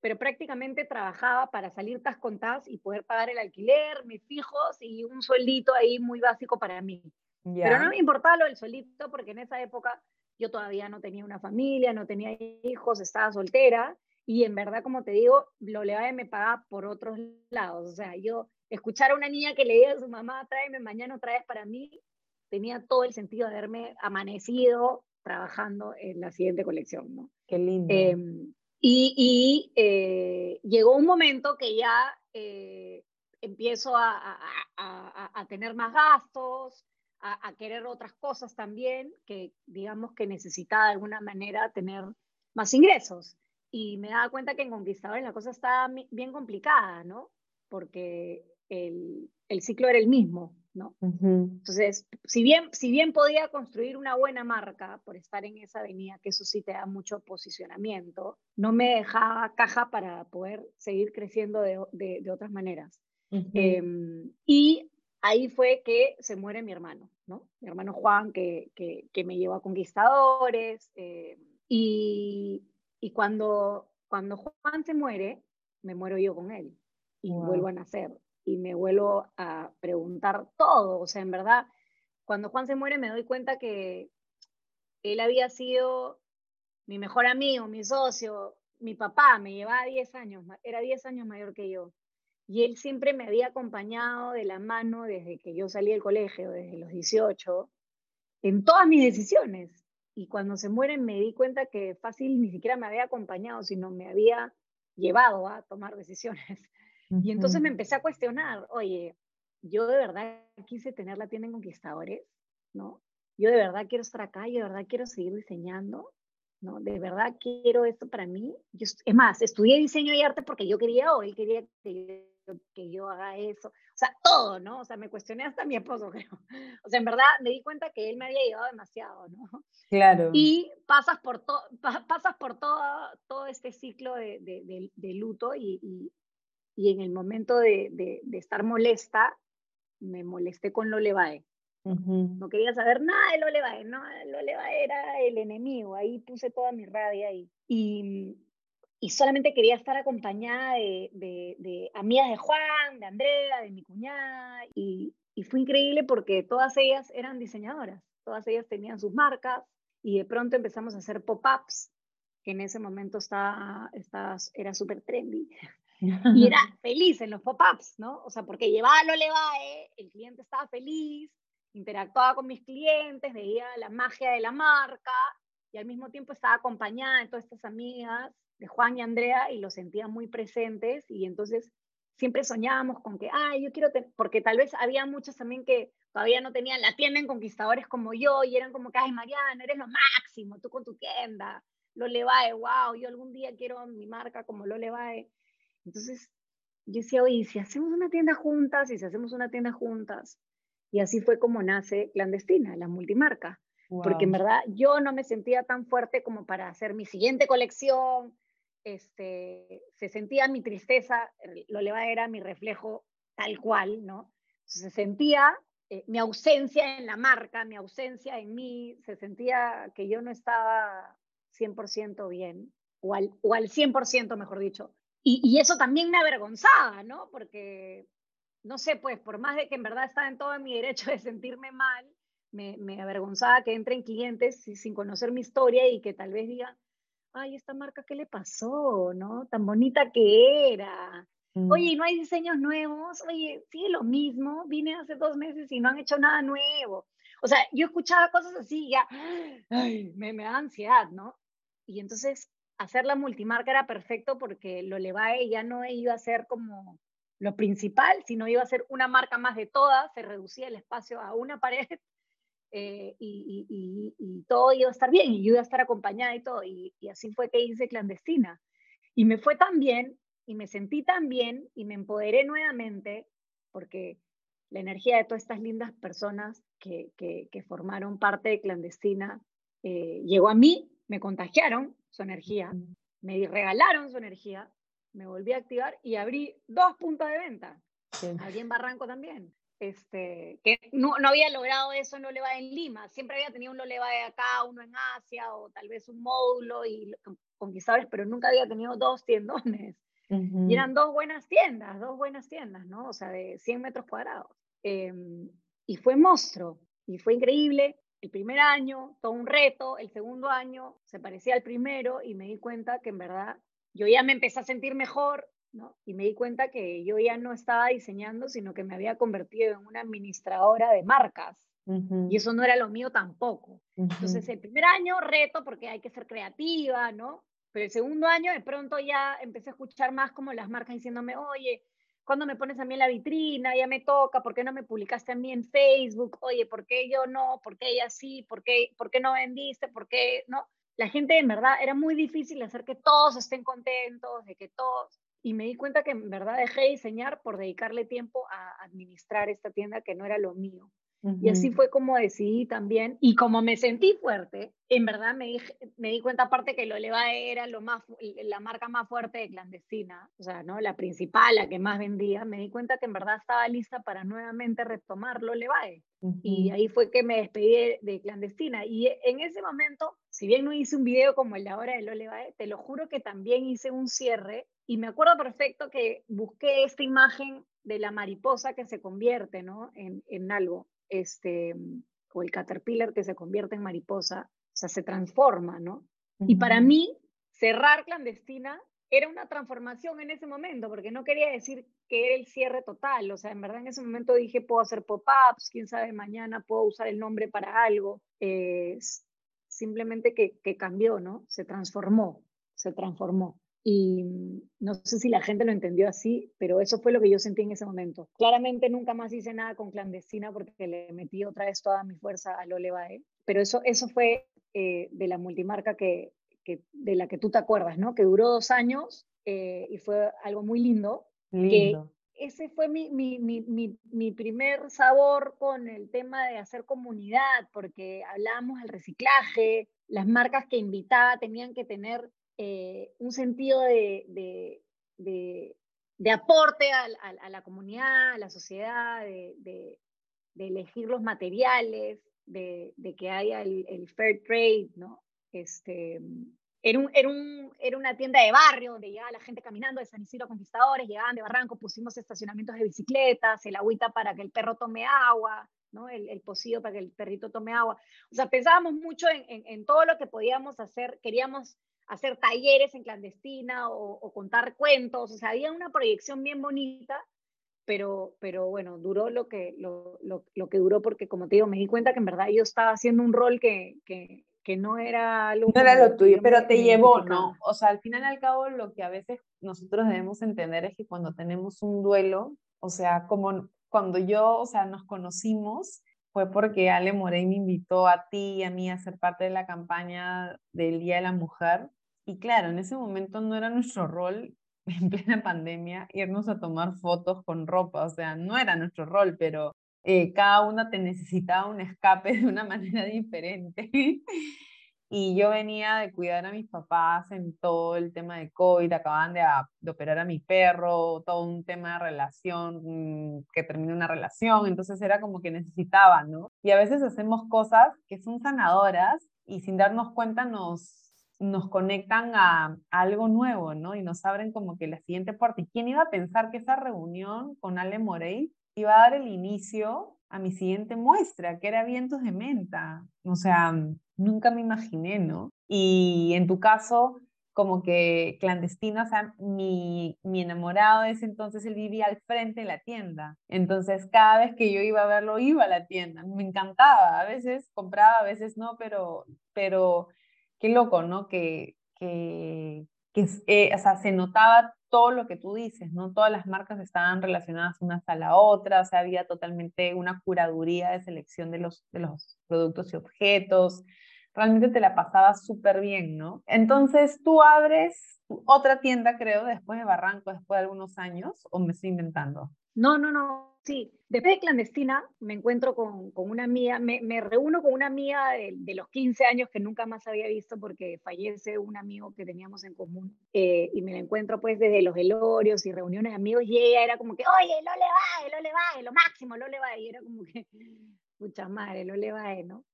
pero prácticamente trabajaba para salir tas con tas y poder pagar el alquiler, mis fijos y un sueldito ahí muy básico para mí. Pero no me importaba lo del sueldito porque en esa época yo todavía no tenía una familia, no tenía hijos, estaba soltera y en verdad, como te digo, lo le me pagaba por otros lados. O sea, yo escuchar a una niña que le diga a su mamá, tráeme mañana otra vez para mí, tenía todo el sentido de haberme amanecido trabajando en la siguiente colección, ¿no? Qué lindo. Em, y, eh, llegó un momento que ya eh, empiezo a, tener más gastos, a, querer otras cosas también, que digamos que necesitaba de alguna manera tener más ingresos. Y me daba cuenta que en Conquistadores la cosa estaba bien complicada, ¿no? Porque el, el ciclo era el mismo, ¿no? Entonces, si bien, si bien podía construir una buena marca por estar en esa avenida, que eso sí te da mucho posicionamiento, no me dejaba caja para poder seguir creciendo de, de, otras maneras. Em, y ahí fue que se muere mi hermano, ¿no? Mi hermano Juan, que, que, que me llevó a Conquistadores. Eh, y, y cuando, cuando Juan se muere, me muero yo con él y vuelvo a nacer y me vuelvo a preguntar todo. O sea, en verdad, cuando Juan se muere me doy cuenta que él había sido mi mejor amigo, mi socio, mi papá, me llevaba 10 años, era 10 años mayor que yo. Y él siempre me había acompañado de la mano desde que yo salí del colegio, desde los 18, en todas mis decisiones. Y cuando se muere me di cuenta que fácil ni siquiera me había acompañado, sino me había llevado a tomar decisiones. Y entonces me empecé a cuestionar, oye, yo de verdad quise tener la tienda en Conquistadores, ¿no? Yo de verdad quiero estar acá, yo de verdad quiero seguir diseñando, ¿no? De verdad quiero esto para mí. Yo, es más, estudié diseño y arte porque yo quería o él quería que que yo haga eso. O sea, todo, ¿no? O sea, me cuestioné hasta mi esposo, creo. O sea, en verdad me di cuenta que él me había llevado demasiado, ¿no? Claro. Y pasas por, todo pasas por todo, todo este ciclo de, de, de, luto y, y en el momento de, de, estar molesta, me molesté con Lolevae. No quería saber nada de Lolevae, no, Lolevae era el enemigo, ahí puse toda mi rabia ahí. Y, y solamente quería estar acompañada de, de, de, amigas de Juan, de Andrea, de mi cuñada, y, y fue increíble porque todas ellas eran diseñadoras, todas ellas tenían sus marcas, y de pronto empezamos a hacer pop-ups, que en ese momento estaba, estaba, era súper trendy. Y era feliz en los pop-ups, ¿no? O sea, porque llevaba lo Levae, el cliente estaba feliz, interactuaba con mis clientes, veía la magia de la marca y al mismo tiempo estaba acompañada de todas estas amigas de Juan y Andrea y los sentía muy presentes y entonces siempre soñábamos con que, ay, yo quiero porque tal vez había muchos también que todavía no tenían la tienda en Conquistadores como yo y eran como que, ay, Mariana, eres lo máximo, tú con tu tienda, lo Levae, wow, yo algún día quiero mi marca como lo Levae. Entonces, yo decía, oye, si hacemos una tienda juntas, y si hacemos una tienda juntas, y así fue como nace Clandestina, la multimarca. Porque en verdad yo no me sentía tan fuerte como para hacer mi siguiente colección, este, se sentía mi tristeza, lo leva era mi reflejo tal cual, ¿no? Se sentía eh, mi ausencia en la marca, mi ausencia en mí, se sentía que yo no estaba 100% bien, o al, o al 100% mejor dicho. Y, y, eso también me avergonzaba, ¿no? Porque, no sé, pues por más de que en verdad estaba en todo mi derecho de sentirme mal, me, me avergonzaba que entren clientes sin conocer mi historia y que tal vez digan, ay, esta marca, ¿qué le pasó? ¿No? Tan bonita que era. Mm. Oye, ¿no hay diseños nuevos? Oye, sigue lo mismo, vine hace dos meses y no han hecho nada nuevo. O sea, yo escuchaba cosas así y ya, ay, me, me da ansiedad, ¿no? Y entonces hacer la multimarca era perfecto porque lo Levae ya no iba a ser como lo principal, sino iba a ser una marca más de todas, se reducía el espacio a una pared eh, y, todo iba a estar bien y yo iba a estar acompañada y todo. Y, así fue que hice clandestina. Y me fue tan bien y me sentí tan bien y me empoderé nuevamente porque la energía de todas estas lindas personas que, que, formaron parte de clandestina eh, llegó a mí, me contagiaron su energía, me regalaron su energía, me volví a activar y abrí dos puntos de venta. Abrí en Barranco también este, que no, no, había logrado eso en Loleva en Lima, siempre había tenido un Loleva de acá, uno en Asia o tal vez un módulo y conquistadores, pero nunca había tenido dos tiendones. Y eran dos buenas tiendas, dos buenas tiendas, ¿no? O sea, de 100 metros cuadrados. Em, y fue monstruo, y fue increíble. El primer año, todo un reto, el segundo año se parecía al primero y me di cuenta que en verdad yo ya me empecé a sentir mejor, y me di cuenta que yo ya no estaba diseñando, sino que me había convertido en una administradora de marcas. Y eso no era lo mío tampoco. Entonces, el primer año, reto, porque hay que ser creativa, ¿no? Pero el segundo año, de pronto ya empecé a escuchar más como las marcas diciéndome, oye, ¿cuándo me pones a mí en la vitrina? Ya me toca, ¿por qué no me publicaste a mí en Facebook? Oye, ¿por qué yo no? ¿Por qué ella sí? ¿Por qué, ¿por qué no vendiste? ¿Por qué no? La gente, en verdad, era muy difícil hacer que todos estén contentos, de que todos y me di cuenta que en verdad dejé de diseñar por dedicarle tiempo a administrar esta tienda que no era lo mío. Y así fue como decidí también, y como me sentí fuerte, en verdad me, me di cuenta aparte que lo Levae era lo más, la marca más fuerte de clandestina, o sea, ¿no? la principal, la que más vendía, me di cuenta que en verdad estaba lista para nuevamente retomar lo Levae. Y ahí fue que me despedí de, clandestina. Y en ese momento, si bien no hice un video como el de ahora de lo Levae, te lo juro que también hice un cierre y me acuerdo perfecto que busqué esta imagen de la mariposa que se convierte ¿no? en, en algo, este, o el caterpillar que se convierte en mariposa, o sea, se transforma, ¿no? Y para mí, cerrar clandestina era una transformación en ese momento, porque no quería decir que era el cierre total, o sea, en verdad en ese momento dije, puedo hacer pop-ups, quién sabe, mañana puedo usar el nombre para algo, eh, simplemente que, que cambió, ¿no? Se transformó, se transformó. Y no sé si la gente lo entendió así, pero eso fue lo que yo sentí en ese momento. Claramente nunca más hice nada con clandestina porque le metí otra vez toda mi fuerza a Lolevae, pero eso, eso fue eh, de la multimarca que, que, de la que tú te acuerdas, ¿no? Que duró dos años eh, y fue algo muy lindo. lindo. Ese fue mi, mi, mi, mi, primer sabor con el tema de hacer comunidad, porque hablábamos del reciclaje, las marcas que invitaba tenían que tener eh, un sentido de, de, de, aporte a, a, la comunidad, a la sociedad, de, elegir los materiales, de, que haya el, fair trade, ¿no? Este, era, un, era, un, era, una tienda de barrio donde llegaba la gente caminando de San Isidro Conquistadores, llegaban de Barranco, pusimos estacionamientos de bicicletas, el agüita para que el perro tome agua, ¿no? El, el pocillo para que el perrito tome agua. O sea, pensábamos mucho en, en, en, todo lo que podíamos hacer, queríamos hacer talleres en clandestina o, contar cuentos, o sea, había una proyección bien bonita, pero, pero bueno, duró lo que, lo, lo, que duró porque, como te digo, me di cuenta que en verdad yo estaba haciendo un rol que, que, que no era algo... No era lo tuyo, pero te llevó, ¿no? O sea, al final y al cabo lo que a veces nosotros debemos entender es que cuando tenemos un duelo, o sea, como cuando yo, o sea, nos conocimos, fue porque Ale Morey me invitó a ti y a mí a ser parte de la campaña del Día de la Mujer. Y claro, en ese momento no era nuestro rol en plena pandemia irnos a tomar fotos con ropa, o sea, no era nuestro rol, pero eh, cada una te necesitaba un escape de una manera diferente. y yo venía de cuidar a mis papás en todo el tema de COVID, acababan de, de operar a mi perro, todo un tema de relación, mm, que terminó una relación, entonces era como que necesitaba, ¿no? Y a veces hacemos cosas que son sanadoras y sin darnos cuenta nos nos conectan a, algo nuevo, ¿no? Y nos abren como que la siguiente puerta. ¿Y quién iba a pensar que esa reunión con Ale Morey iba a dar el inicio a mi siguiente muestra, que era Vientos de Menta? O sea, nunca me imaginé, ¿no? Y en tu caso, como que clandestina, o sea, mi, mi enamorado de ese entonces, él vivía al frente de la tienda. Entonces, cada vez que yo iba a verlo, iba a la tienda. Me encantaba. A veces compraba, a veces no, pero, pero qué loco, ¿no? Que, que, que eh, o sea, se notaba todo lo que tú dices, ¿no? Todas las marcas estaban relacionadas unas a la otra, o sea, había totalmente una curaduría de selección de los, de los productos y objetos. Realmente te la pasabas súper bien, ¿no? Entonces tú abres otra tienda, creo, después de Barranco, después de algunos años, o me estoy inventando. No, no, no, Sí, después de clandestina me encuentro con, con una amiga, me, me, reúno con una amiga de, de, los 15 años que nunca más había visto porque fallece un amigo que teníamos en común eh, y me la encuentro pues desde los velorios y reuniones de amigos y ella era como que, oye, lo le va, lo le va, lo máximo, lo le va, y era como que, mucha madre, lo le va, ¿no?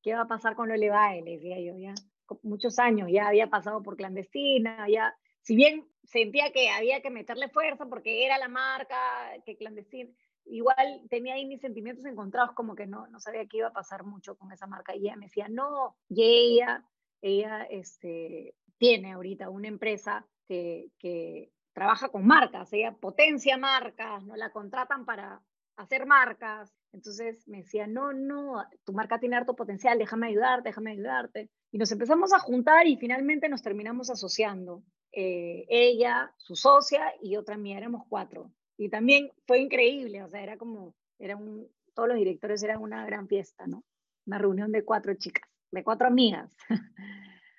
¿Qué va a pasar con lo le va? Le decía yo, ya, muchos años, ya había pasado por clandestina, ya, si bien sentía que había que meterle fuerza porque era la marca que clandestina, igual tenía ahí mis sentimientos encontrados, como que no, no sabía qué iba a pasar mucho con esa marca. Y ella me decía, no, y ella, ella este, tiene ahorita una empresa que, que trabaja con marcas, ella potencia marcas, no la contratan para hacer marcas. Entonces me decía, no, no, tu marca tiene harto potencial, déjame ayudarte, déjame ayudarte. Y nos empezamos a juntar y finalmente nos terminamos asociando. Eh, ella, su socia y otra mía, éramos cuatro. Y también fue increíble, o sea, era como, era un, todos los directores eran una gran fiesta, ¿no? Una reunión de cuatro chicas, de cuatro amigas,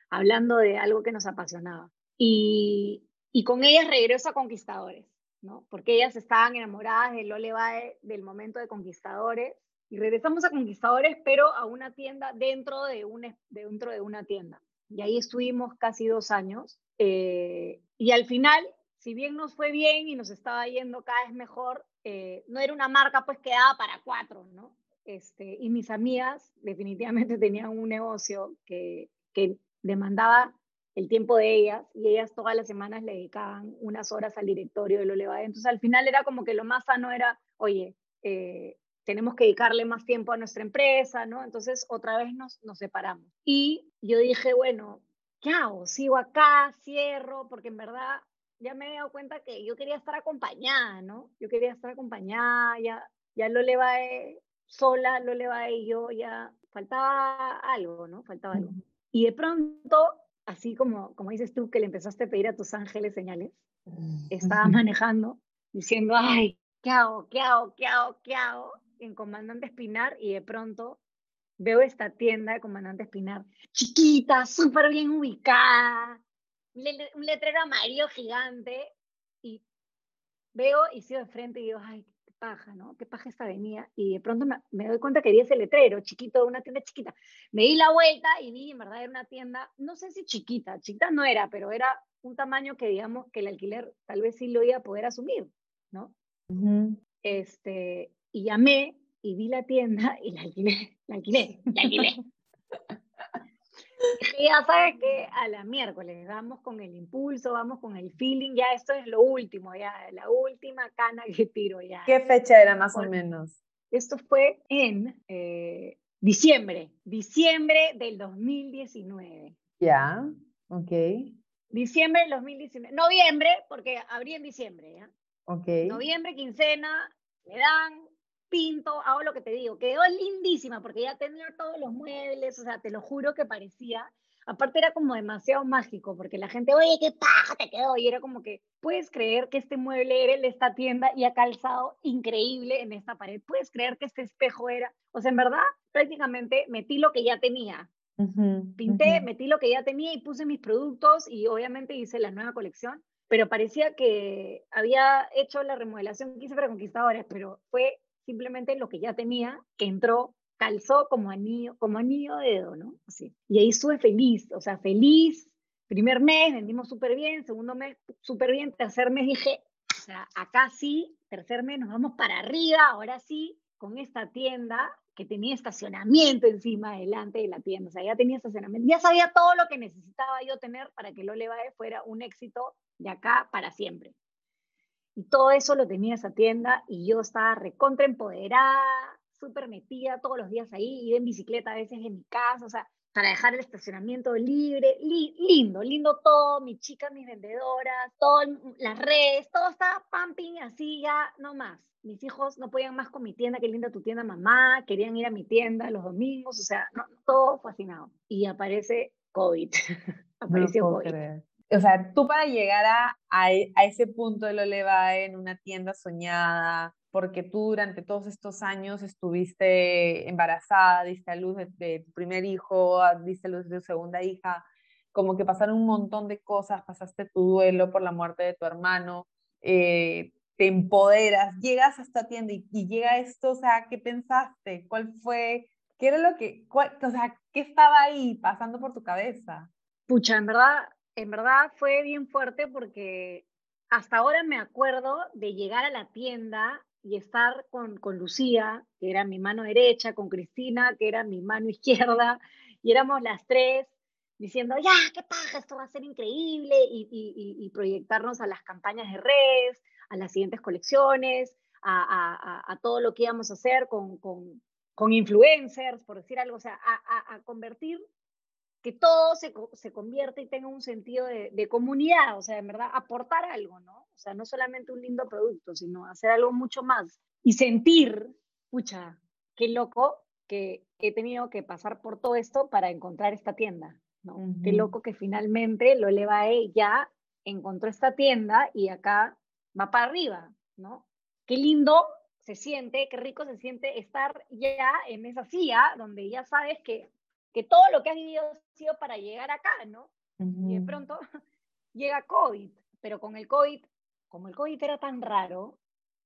hablando de algo que nos apasionaba. Y, y con ellas regreso a Conquistadores, ¿no? Porque ellas estaban enamoradas de Lole Bae del momento de Conquistadores. Y regresamos a Conquistadores, pero a una tienda dentro de, un, dentro de una tienda. Y ahí estuvimos casi dos años. Eh, y al final si bien nos fue bien y nos estaba yendo cada vez mejor, eh, no era una marca pues que daba para cuatro, ¿no? Este, y mis amigas definitivamente tenían un negocio que, que demandaba el tiempo de ellas y ellas todas las semanas le dedicaban unas horas al directorio de lo elevado. Entonces al final era como que lo más sano era, oye, eh, tenemos que dedicarle más tiempo a nuestra empresa, ¿no? Entonces otra vez nos, nos separamos. Y yo dije, bueno, ¿qué hago? ¿Sigo acá? ¿Cierro? Porque en verdad ya me he dado cuenta que yo quería estar acompañada, ¿no? Yo quería estar acompañada, ya, ya lo le va sola, lo le va yo, ya faltaba algo, ¿no? Faltaba algo. Y de pronto, así como, como dices tú, que le empezaste a pedir a tus ángeles señales, estaba manejando diciendo, ay, ¿qué hago? ¿Qué hago? ¿Qué hago? ¿Qué hago? En Comandante Espinar y de pronto veo esta tienda de Comandante Espinar, chiquita, súper bien ubicada, un letrero amarillo gigante y veo y sigo de frente y digo, ay, qué paja, ¿no? Qué paja esta avenida. Y de pronto me, doy cuenta que vi ese letrero chiquito una tienda chiquita. Me di la vuelta y vi, en verdad, era una tienda, no sé si chiquita, chiquita no era, pero era un tamaño que digamos que el alquiler tal vez sí lo iba a poder asumir, ¿no? este, y llamé y vi la tienda y la alquilé, la alquilé, la alquilé. ya sabes que a la miércoles vamos con el impulso, vamos con el feeling, ya esto es lo último, ya la última cana que tiro ya. ¿Qué fecha era más o menos? Esto fue en eh, diciembre, diciembre del 2019. Ya, ok. Diciembre del 2019, noviembre, porque abrí en diciembre, ¿ya? Ok. Noviembre, quincena, me dan, pinto, hago lo que te digo. Quedó lindísima porque ya tenía todos los muebles, o sea, te lo juro que parecía. Aparte era como demasiado mágico porque la gente, oye, qué paja te quedó. Y era como que, puedes creer que este mueble era el de esta tienda y ha calzado increíble en esta pared. Puedes creer que este espejo era. O sea, en verdad, prácticamente metí lo que ya tenía. Pinté, metí lo que ya tenía y puse mis productos y obviamente hice la nueva colección pero parecía que había hecho la remodelación que hice para Conquistadores, pero fue simplemente lo que ya tenía, que entró, calzó como anillo, como anillo de dedo, ¿no? Así. Y ahí estuve feliz, o sea, feliz. Primer mes vendimos súper bien, segundo mes súper bien, tercer mes dije, o sea, acá sí, tercer mes nos vamos para arriba, ahora sí, con esta tienda que tenía estacionamiento encima, delante de la tienda, o sea, ya tenía estacionamiento, ya sabía todo lo que necesitaba yo tener para que Lole Bae fuera un éxito de acá para siempre. Y todo eso lo tenía esa tienda y yo estaba recontra empoderada, súper metida todos los días ahí, iba en bicicleta a veces en mi casa, o sea, para dejar el estacionamiento libre, lindo, lindo todo, mi chica, mis vendedoras, todas las redes, todo estaba pumping así ya, no más. Mis hijos no podían más con mi tienda, qué linda tu tienda mamá, querían ir a mi tienda los domingos, o sea, no, todo fascinado. Y aparece COVID. Apareció COVID o sea, tú para llegar a, a, ese punto de lo eleva en una tienda soñada, porque tú durante todos estos años estuviste embarazada, diste a luz de, tu primer hijo, diste a luz de tu segunda hija, como que pasaron un montón de cosas, pasaste tu duelo por la muerte de tu hermano, eh, te empoderas, llegas a esta tienda y, llega esto, o sea, ¿qué pensaste? ¿Cuál fue? ¿Qué era lo que, o sea, qué estaba ahí pasando por tu cabeza? Pucha, en verdad, en verdad fue bien fuerte porque hasta ahora me acuerdo de llegar a la tienda y estar con, con Lucía, que era mi mano derecha, con Cristina, que era mi mano izquierda, y éramos las tres diciendo, ya, qué paja, esto va a ser increíble, y, proyectarnos a las campañas de redes, a las siguientes colecciones, a todo lo que íbamos a hacer con, con, con influencers, por decir algo, o sea, a, convertir que todo se, se convierta y tenga un sentido de, de, comunidad, o sea, en verdad, aportar algo, ¿no? O sea, no solamente un lindo producto, sino hacer algo mucho más. Y sentir, pucha, qué loco que he tenido que pasar por todo esto para encontrar esta tienda, ¿no? Qué loco que finalmente lo eleva ya encontró esta tienda y acá va para arriba, ¿no? Qué lindo se siente, qué rico se siente estar ya en esa silla donde ya sabes que que todo lo que has vivido ha sido para llegar acá, ¿no? Y de pronto llega COVID, pero con el COVID, como el COVID era tan raro,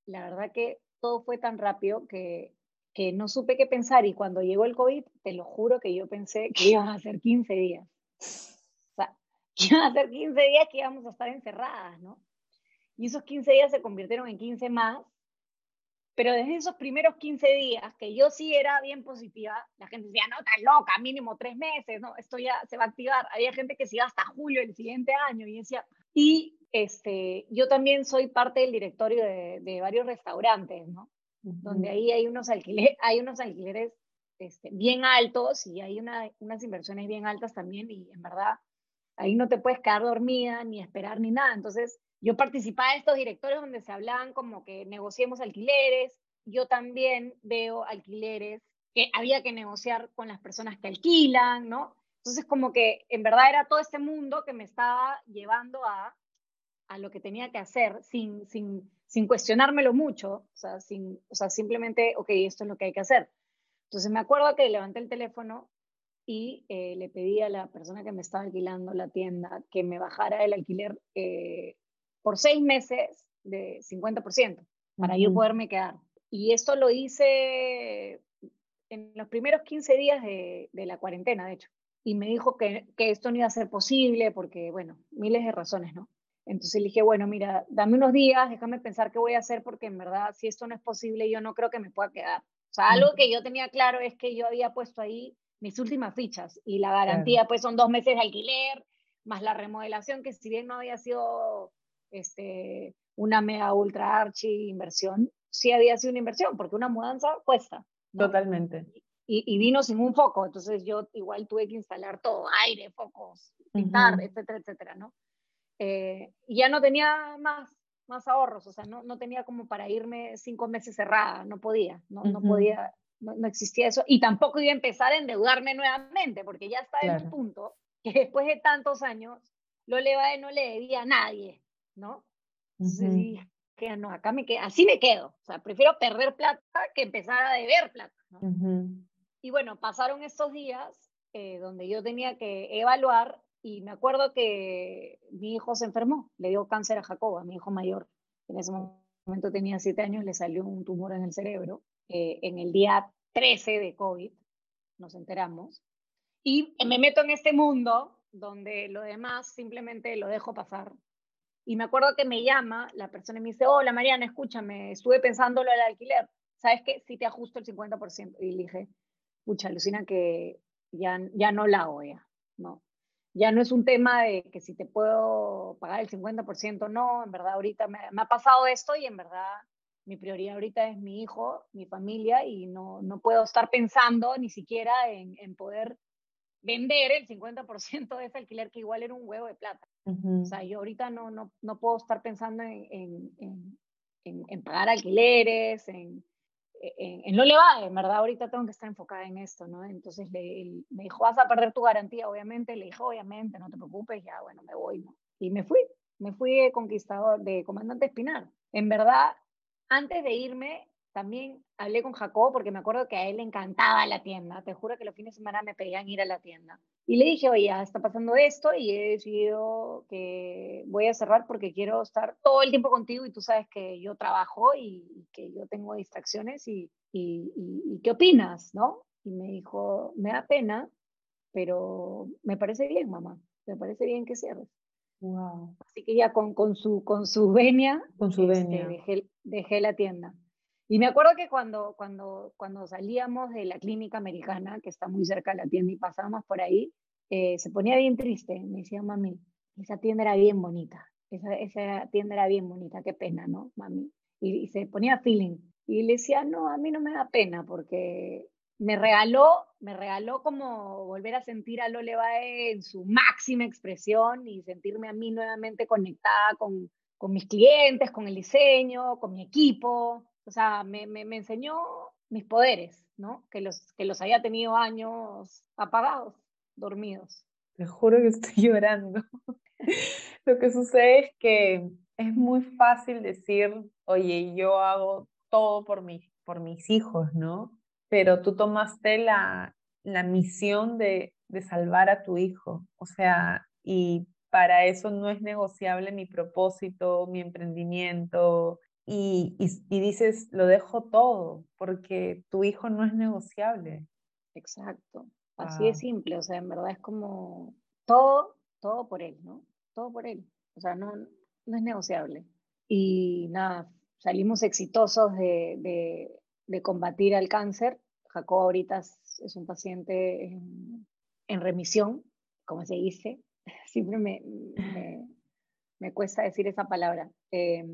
la verdad que todo fue tan rápido que, que no supe qué pensar y cuando llegó el COVID, te lo juro que yo pensé que iban a ser 15 días. O sea, que iban a ser 15 días que íbamos a estar encerradas, ¿no? Y esos 15 días se convirtieron en 15 más pero desde esos primeros 15 días, que yo sí era bien positiva, la gente decía, no, estás loca, mínimo tres meses, no, esto ya se va a activar. Había gente que se iba hasta julio del siguiente año y decía, y este, yo también soy parte del directorio de, de varios restaurantes, ¿no? Donde ahí hay unos, alquileres, hay unos alquileres este, bien altos y hay una, unas inversiones bien altas también y en verdad ahí no te puedes quedar dormida ni esperar ni nada. Entonces, yo participaba de estos directorios donde se hablaban como que negociemos alquileres. Yo también veo alquileres que había que negociar con las personas que alquilan, ¿no? Entonces, como que en verdad era todo este mundo que me estaba llevando a, a lo que tenía que hacer sin, sin, sin cuestionármelo mucho, o sea, sin, o sea, simplemente, ok, esto es lo que hay que hacer. Entonces me acuerdo que levanté el teléfono y eh, le pedí a la persona que me estaba alquilando la tienda que me bajara el alquiler eh, por seis meses de 50% para yo poderme quedar. Y esto lo hice en los primeros 15 días de, de la cuarentena, de hecho. Y me dijo que, que, esto no iba a ser posible porque, bueno, miles de razones, ¿no? Entonces le dije, bueno, mira, dame unos días, déjame pensar qué voy a hacer porque en verdad, si esto no es posible, yo no creo que me pueda quedar. O sea, algo que yo tenía claro es que yo había puesto ahí mis últimas fichas y la garantía pues son dos meses de alquiler, más la remodelación que si bien no había sido este, una mega ultra archi inversión, sí había sido una inversión, porque una mudanza cuesta. Totalmente. Y, y, vino sin un foco, entonces yo igual tuve que instalar todo, aire, focos, pintar, etcétera, etcétera, ¿no? Eh, y ya no tenía más, más ahorros, o sea, no, no tenía como para irme cinco meses cerrada, no podía, no, no podía, no, existía eso, y tampoco iba a empezar a endeudarme nuevamente, porque ya está en un punto que después de tantos años, lo Levae no le debía a nadie, ¿no? Entonces que no, acá me quedo, así me quedo, o sea, prefiero perder plata que empezar a deber plata, Y bueno, pasaron estos días eh, donde yo tenía que evaluar y me acuerdo que mi hijo se enfermó, le dio cáncer a Jacoba, mi hijo mayor. En ese momento tenía siete años, le salió un tumor en el cerebro. Eh, en el día 13 de COVID, nos enteramos. Y me meto en este mundo donde lo demás simplemente lo dejo pasar. Y me acuerdo que me llama la persona y me dice, hola Mariana, escúchame, estuve pensando lo del alquiler. ¿Sabes qué? Si te ajusto el 50%. Y dije, pucha, alucina que ya, ya no la hago ya, ¿no? ya no es un tema de que si te puedo pagar el 50% no, en verdad ahorita me, ha pasado esto y en verdad mi prioridad ahorita es mi hijo, mi familia y no, no puedo estar pensando ni siquiera en, en poder vender el 50% de ese alquiler que igual era un huevo de plata. O sea, yo ahorita no, no, no puedo estar pensando en, en, en pagar alquileres, en, en, lo le va, en verdad ahorita tengo que estar enfocada en esto, ¿no? Entonces le, me dijo, vas a perder tu garantía, obviamente, le dije, obviamente, no te preocupes, ya, bueno, me voy, ¿no? Y me fui, me fui de conquistador, de comandante Espinar. En verdad, antes de irme, también hablé con Jacob porque me acuerdo que a él le encantaba la tienda. Te juro que los fines de semana me pedían ir a la tienda. Y le dije, oye, está pasando esto y he decidido que voy a cerrar porque quiero estar todo el tiempo contigo y tú sabes que yo trabajo y, que yo tengo distracciones y, y, y, ¿qué opinas? ¿No? Y me dijo, me da pena, pero me parece bien, mamá. Me parece bien que cierres. Wow. Así que ya con, con, su, con su venia, con su este, venia. dejé, dejé la tienda. Y me acuerdo que cuando, cuando, cuando salíamos de la clínica americana, que está muy cerca de la tienda, y pasábamos por ahí, eh, se ponía bien triste. Me decía, mami, esa tienda era bien bonita. Esa, esa tienda era bien bonita, qué pena, ¿no, mami? Y, se ponía feeling. Y le decía, no, a mí no me da pena porque me regaló, me regaló como volver a sentir a Lole Bae en su máxima expresión y sentirme a mí nuevamente conectada con, con mis clientes, con el diseño, con mi equipo o sea, me, me, enseñó mis poderes, ¿no? Que los, que los había tenido años apagados, dormidos. Te juro que estoy llorando. Lo que sucede es que es muy fácil decir, oye, yo hago todo por, mi, por mis hijos, ¿no? Pero tú tomaste la, la misión de, de salvar a tu hijo, o sea, y para eso no es negociable mi propósito, mi emprendimiento, y, y, dices, lo dejo todo, porque tu hijo no es negociable. Exacto, así es simple, o sea, en verdad es como todo, todo por él, ¿no? Todo por él, o sea, no, no es negociable. Y nada, salimos exitosos de, de, de combatir al cáncer. Jacob ahorita es, un paciente en, en, remisión, como se dice. Siempre me, me, me cuesta decir esa palabra. Eh,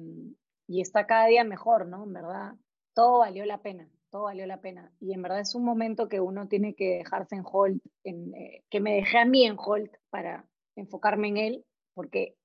y está cada día mejor, ¿no? En verdad, todo valió la pena, todo valió la pena. Y en verdad es un momento que uno tiene que dejarse en hold, en, eh, que me dejé a mí en hold para enfocarme en él, porque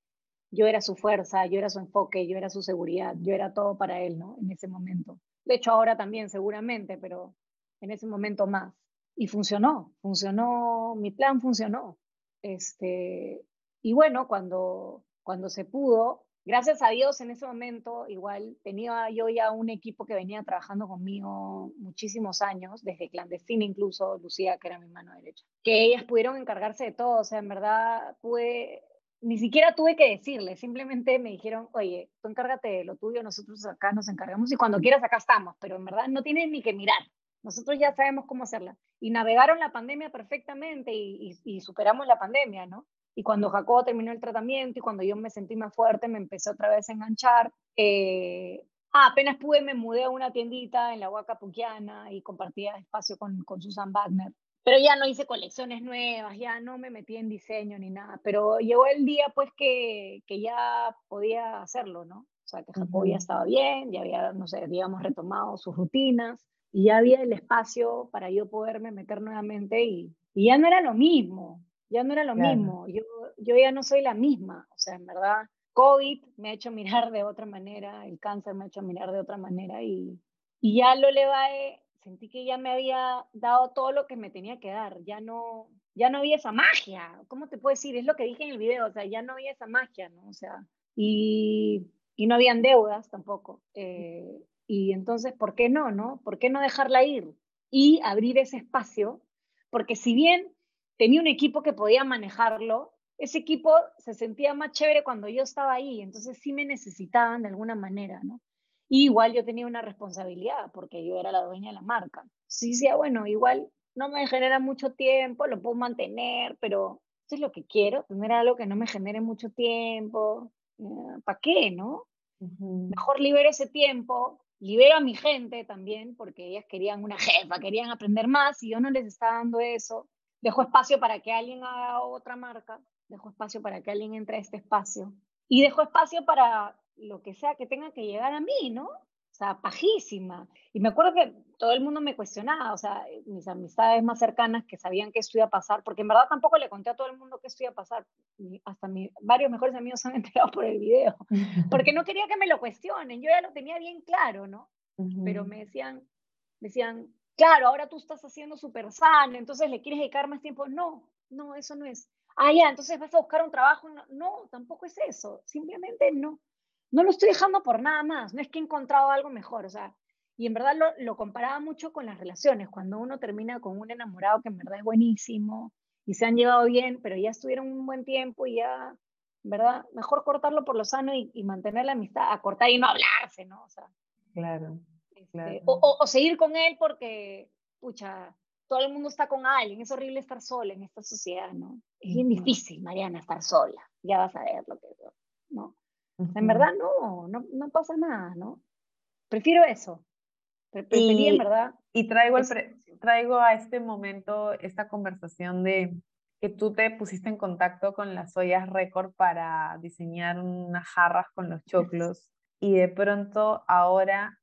yo era su fuerza, yo era su enfoque, yo era su seguridad, yo era todo para él, ¿no? En ese momento. De hecho, ahora también seguramente, pero en ese momento más. Y funcionó, funcionó, mi plan funcionó. Este, y bueno, cuando, cuando se pudo, gracias a Dios en ese momento igual tenía yo ya un equipo que venía trabajando conmigo muchísimos años, desde clandestina incluso, Lucía, que era mi mano derecha, que ellas pudieron encargarse de todo, o sea, en verdad pude, ni siquiera tuve que decirle, simplemente me dijeron, oye, tú encárgate de lo tuyo, nosotros acá nos encargamos y cuando quieras acá estamos, pero en verdad no tienes ni que mirar. Nosotros ya sabemos cómo hacerla. Y navegaron la pandemia perfectamente y superamos la pandemia, ¿no? Y cuando Jacobo terminó el tratamiento y cuando yo me sentí más fuerte, me empecé otra vez a enganchar. Eh, ah, apenas pude, me mudé a una tiendita en la Huaca Puquiana y compartía espacio con, con Susan Wagner. Pero ya no hice colecciones nuevas, ya no me metí en diseño ni nada. Pero llegó el día, pues, que, que ya podía hacerlo, ¿no? O sea, que Jacobo ya estaba bien, ya había, no sé, digamos, retomado sus rutinas y ya había el espacio para yo poderme meter nuevamente y, y ya no era lo mismo ya no era lo mismo, yo, yo ya no soy la misma, o sea, en verdad, COVID me ha hecho mirar de otra manera, el cáncer me ha hecho mirar de otra manera y, y ya lo Levae, sentí que ya me había dado todo lo que me tenía que dar, ya no, ya no había esa magia, ¿cómo te puedo decir? Es lo que dije en el video, o sea, ya no había esa magia, ¿no? O sea, y, y no habían deudas tampoco. Eh, y entonces, ¿por qué no, no? ¿Por qué no dejarla ir y abrir ese espacio? Porque si bien tenía un equipo que podía manejarlo, ese equipo se sentía más chévere cuando yo estaba ahí, entonces sí me necesitaban de alguna manera, ¿no? Y igual yo tenía una responsabilidad porque yo era la dueña de la marca. Sí decía, bueno, igual no me genera mucho tiempo, lo puedo mantener, pero eso es lo que quiero, tener algo que no me genere mucho tiempo. Eh, ¿Para qué, no? Mejor libero ese tiempo, libero a mi gente también, porque ellas querían una jefa, querían aprender más y yo no les estaba dando eso. Dejo espacio para que alguien haga otra marca dejo espacio para que alguien entre a este espacio y dejo espacio para lo que sea que tenga que llegar a mí, ¿no? O sea, pajísima. Y me acuerdo que todo el mundo me cuestionaba, o sea, mis amistades más cercanas que sabían que esto iba a pasar, porque en verdad tampoco le conté a todo el mundo que esto iba a pasar. Hasta mis varios mejores amigos se han enterado por el video, porque no quería que me lo cuestionen. Yo ya lo tenía bien claro, ¿no? Pero me decían, me decían, claro, ahora tú estás haciendo súper sano, entonces le quieres dedicar más tiempo. No, no, eso no es ah, ya, entonces vas a buscar un trabajo. No, tampoco es eso, simplemente no. No lo estoy dejando por nada más, no es que he encontrado algo mejor, o sea, y en verdad lo, comparaba mucho con las relaciones, cuando uno termina con un enamorado que en verdad es buenísimo y se han llevado bien, pero ya estuvieron un buen tiempo y ya, verdad, mejor cortarlo por lo sano y, mantener la amistad, a cortar y no hablarse, ¿no? O sea, claro. Este, o, o, seguir con él porque, pucha, todo el mundo está con alguien, es horrible estar sola en esta sociedad, ¿no? Es bien difícil, Mariana, estar sola, ya vas a ver lo que es, ¿no? En verdad no, no, no, pasa nada, ¿no? Prefiero eso. Preferí, en verdad. Y traigo, el traigo a este momento esta conversación de que tú te pusiste en contacto con las ollas récord para diseñar unas jarras con los choclos y de pronto ahora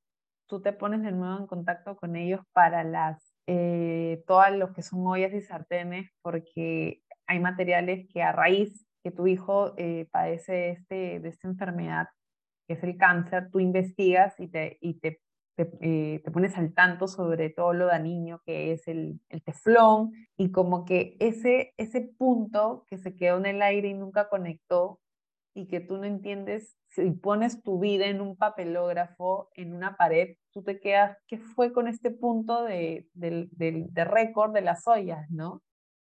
tú te pones de nuevo en contacto con ellos para las eh, todas los que son ollas y sartenes, porque hay materiales que a raíz que tu hijo eh, padece este, de esta enfermedad, que es el cáncer, tú investigas y te, y te, eh, te, pones al tanto sobre todo lo dañino que es el, el, teflón y como que ese, ese punto que se quedó en el aire y nunca conectó y que tú no entiendes si pones tu vida en un papelógrafo, en una pared, tú te quedas, ¿qué fue con este punto de, de, récord de las ollas, no?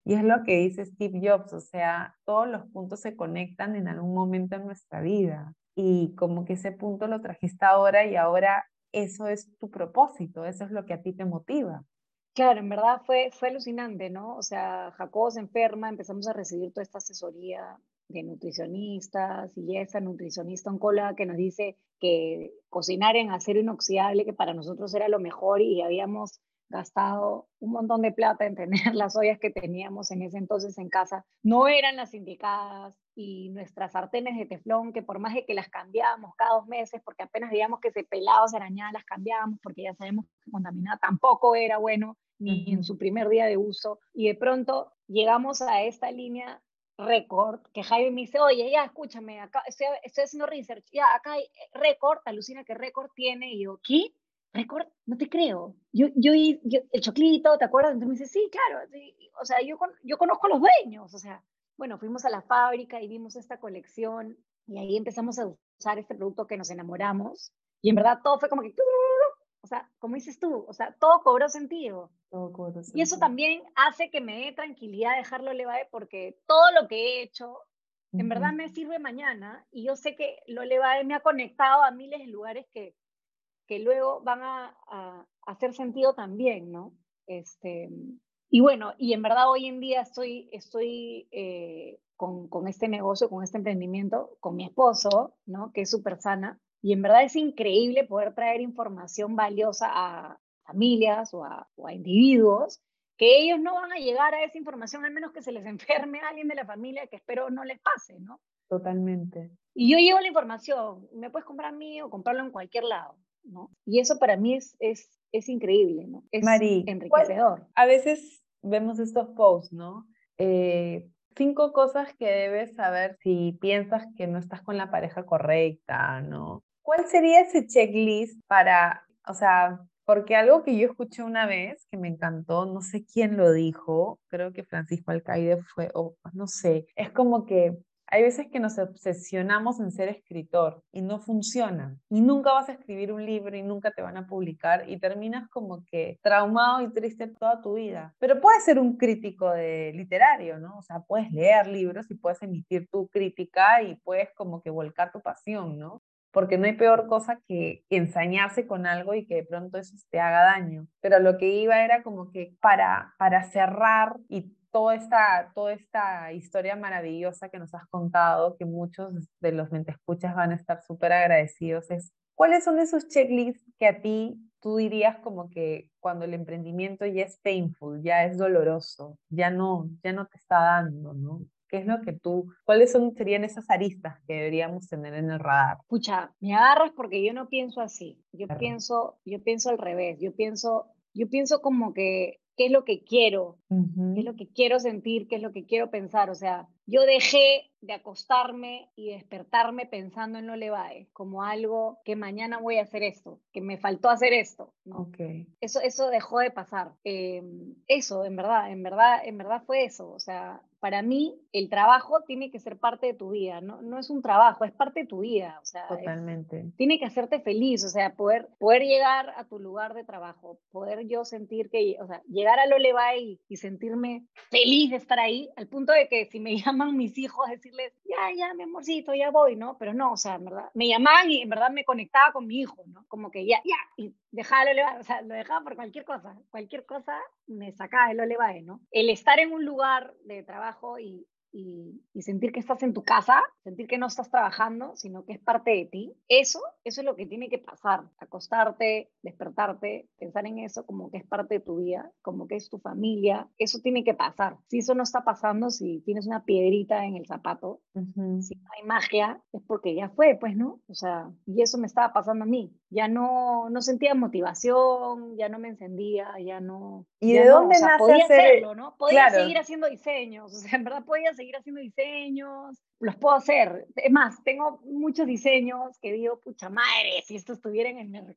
Y es lo que dice Steve Jobs, o sea, todos los puntos se conectan en algún momento en nuestra vida. Y como que ese punto lo trajiste ahora y ahora eso es tu propósito, eso es lo que a ti te motiva. Claro, en verdad fue, fue alucinante, ¿no? O sea, Jacob se enferma, empezamos a recibir toda esta asesoría de nutricionistas y esa nutricionista oncóloga que nos dice que cocinar en acero inoxidable, que para nosotros era lo mejor y habíamos gastado un montón de plata en tener las ollas que teníamos en ese entonces en casa, no eran las indicadas y nuestras sartenes de teflón, que por más de que las cambiábamos cada dos meses, porque apenas veíamos que se pelaba o se arañaba, las cambiábamos porque ya sabemos que contaminada tampoco era bueno ni en su primer día de uso. Y de pronto llegamos a esta línea récord, que Jaime me dice, oye, ya escúchame, acá estoy, estoy haciendo research, ya acá hay récord, alucina que récord tiene, y yo, ¿qué? ¿Récord? No te creo. Yo, yo, yo, el choclito, ¿te acuerdas? Entonces me dice, sí, claro, o sea, yo, yo conozco a los dueños, o sea, bueno, fuimos a la fábrica y vimos esta colección, y ahí empezamos a usar este producto que nos enamoramos, y en verdad todo fue como que o sea, como dices tú, o sea, todo cobró sentido. Todo cobró sentido. Y eso también hace que me dé tranquilidad dejarlo Levae porque todo lo que he hecho, en verdad me sirve mañana y yo sé que lo Levae me ha conectado a miles de lugares que, que luego van a, a, hacer sentido también, ¿no? Este, y bueno, y en verdad hoy en día estoy, estoy eh, con, con, este negocio, con este emprendimiento, con mi esposo, ¿no? Que es súper sana. Y en verdad es increíble poder traer información valiosa a familias o a, individuos que ellos no van a llegar a esa información, al menos que se les enferme a alguien de la familia, que espero no les pase, ¿no? Totalmente. Y yo llevo la información, me puedes comprar a mí o comprarlo en cualquier lado, ¿no? Y eso para mí es, es, es increíble, ¿no? Es enriquecedor. A veces vemos estos posts, ¿no? Eh, cinco cosas que debes saber si piensas que no estás con la pareja correcta, ¿no? ¿Cuál sería ese checklist para, o sea, porque algo que yo escuché una vez que me encantó, no sé quién lo dijo, creo que Francisco Alcaide fue, o no sé, es como que hay veces que nos obsesionamos en ser escritor y no funciona. Y nunca vas a escribir un libro y nunca te van a publicar y terminas como que traumado y triste toda tu vida. Pero puedes ser un crítico de literario, ¿no? O sea, puedes leer libros y puedes emitir tu crítica y puedes como que volcar tu pasión, ¿no? Porque no hay peor cosa que ensañarse con algo y que de pronto eso te haga daño. Pero lo que iba era como que para, para cerrar y toda esta, toda esta historia maravillosa que nos has contado, que muchos de los mentescuchas van a estar súper agradecidos, es cuáles son esos checklists que a ti tú dirías como que cuando el emprendimiento ya es painful, ya es doloroso, ya no, ya no te está dando, ¿no? ¿Qué es lo que tú, cuáles son, serían esas aristas que deberíamos tener en el radar? Pucha, me agarras porque yo no pienso así. Yo pienso, yo pienso al revés. Yo pienso, yo pienso como que qué es lo que quiero, qué es lo que quiero sentir, qué es lo que quiero pensar. O sea, yo dejé de acostarme y despertarme pensando en lo levae, como algo que mañana voy a hacer esto, que me faltó hacer esto. Okay. Eso, eso dejó de pasar. Em, eso, en verdad, en verdad, en verdad fue eso. O sea, para mí el trabajo tiene que ser parte de tu vida, no, no es un trabajo, es parte de tu vida, o sea, Totalmente. tiene que hacerte feliz, o sea, poder, poder llegar a tu lugar de trabajo, poder yo sentir que, o sea, llegar a lo y, y sentirme feliz de estar ahí, al punto de que si me llaman mis hijos, decirles, ya, ya, mi amorcito, ya voy, ¿no? Pero no, o sea, en verdad, me llamaban y en verdad me conectaba con mi hijo, ¿no? Como que ya, ya, y dejaba el o sea, lo dejaba por cualquier cosa, cualquier cosa me sacaba el olevae, ¿no? El estar en un lugar de trabajo y, y, sentir que estás en tu casa, sentir que no estás trabajando, sino que es parte de ti, eso, eso es lo que tiene que pasar, acostarte, despertarte, pensar en eso como que es parte de tu vida, como que es tu familia, eso tiene que pasar. Si eso no está pasando, si tienes una piedrita en el zapato, si no hay magia, es porque ya fue, pues, ¿no? O sea, y eso me estaba pasando a mí. Ya no, no sentía motivación, ya no me encendía, ya no... ¿Y de dónde nace podía hacerlo, ¿no? Podía seguir haciendo diseños, o sea, en verdad podía seguir haciendo diseños, los puedo hacer. Es más, tengo muchos diseños que digo, pucha madre, si esto estuviera en el mercado.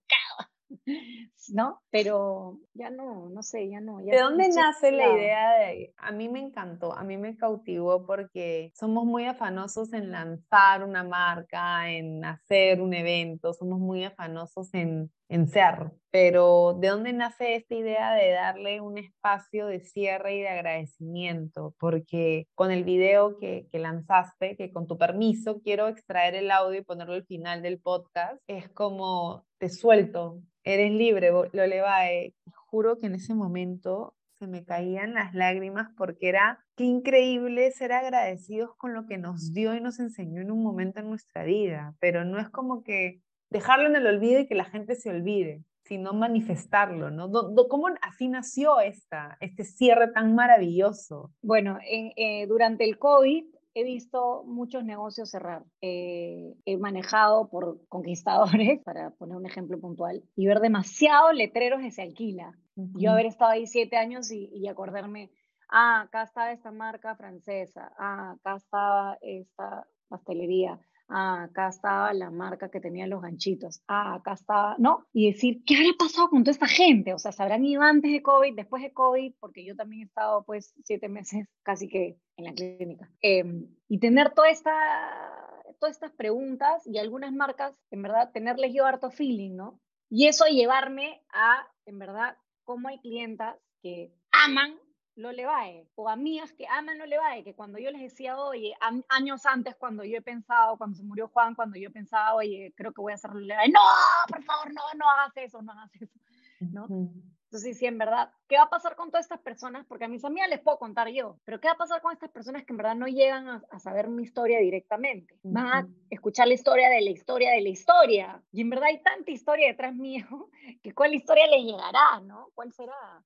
¿no? Pero ya no, no sé, ya no. ¿De dónde nace la idea de, a mí me encantó, a mí me cautivó porque somos muy afanosos en lanzar una marca, en hacer un evento, somos muy afanosos en, en ser, pero ¿de dónde nace esta idea de darle un espacio de cierre y de agradecimiento? Porque con el video que, que lanzaste, que con tu permiso quiero extraer el audio y ponerlo al final del podcast, es como te suelto, eres libre, lo levae. Juro que en ese momento se me caían las lágrimas porque era qué increíble ser agradecidos con lo que nos dio y nos enseñó en un momento en nuestra vida, pero no es como que dejarlo en el olvido y que la gente se olvide, sino manifestarlo, ¿no? ¿Cómo así nació esta, este cierre tan maravilloso? Bueno, eh, durante el COVID he visto muchos negocios cerrar. Eh, he manejado por conquistadores, para poner un ejemplo puntual, y ver demasiados letreros que se alquila. Yo haber estado ahí siete años y, y, acordarme, ah, acá estaba esta marca francesa, ah, acá estaba esta pastelería, ah, acá estaba la marca que tenía los ganchitos, ah, acá estaba, ¿no? Y decir, ¿qué habrá pasado con toda esta gente? O sea, ¿se habrán ido antes de COVID, después de COVID? Porque yo también he estado pues siete meses casi que en la clínica. Em, y tener toda esta, todas estas preguntas y algunas marcas, en verdad, tenerles yo harto feeling, ¿no? Y eso llevarme a, en verdad, cómo hay clientas que aman lo Levae, o amigas que aman lo Levae, que cuando yo les decía, oye, años antes, cuando yo he pensado, cuando se murió Juan, cuando yo pensaba, oye, creo que voy a hacer lo Levae, no, por favor, no, no hagas eso, no hagas eso, ¿no? Entonces, sí, en verdad, ¿qué va a pasar con todas estas personas? Porque a mis amigas les puedo contar yo, pero ¿qué va a pasar con estas personas que en verdad no llegan a, saber mi historia directamente? Van a escuchar la historia de la historia de la historia. Y en verdad hay tanta historia detrás mío que cuál historia les llegará, ¿no? ¿Cuál será?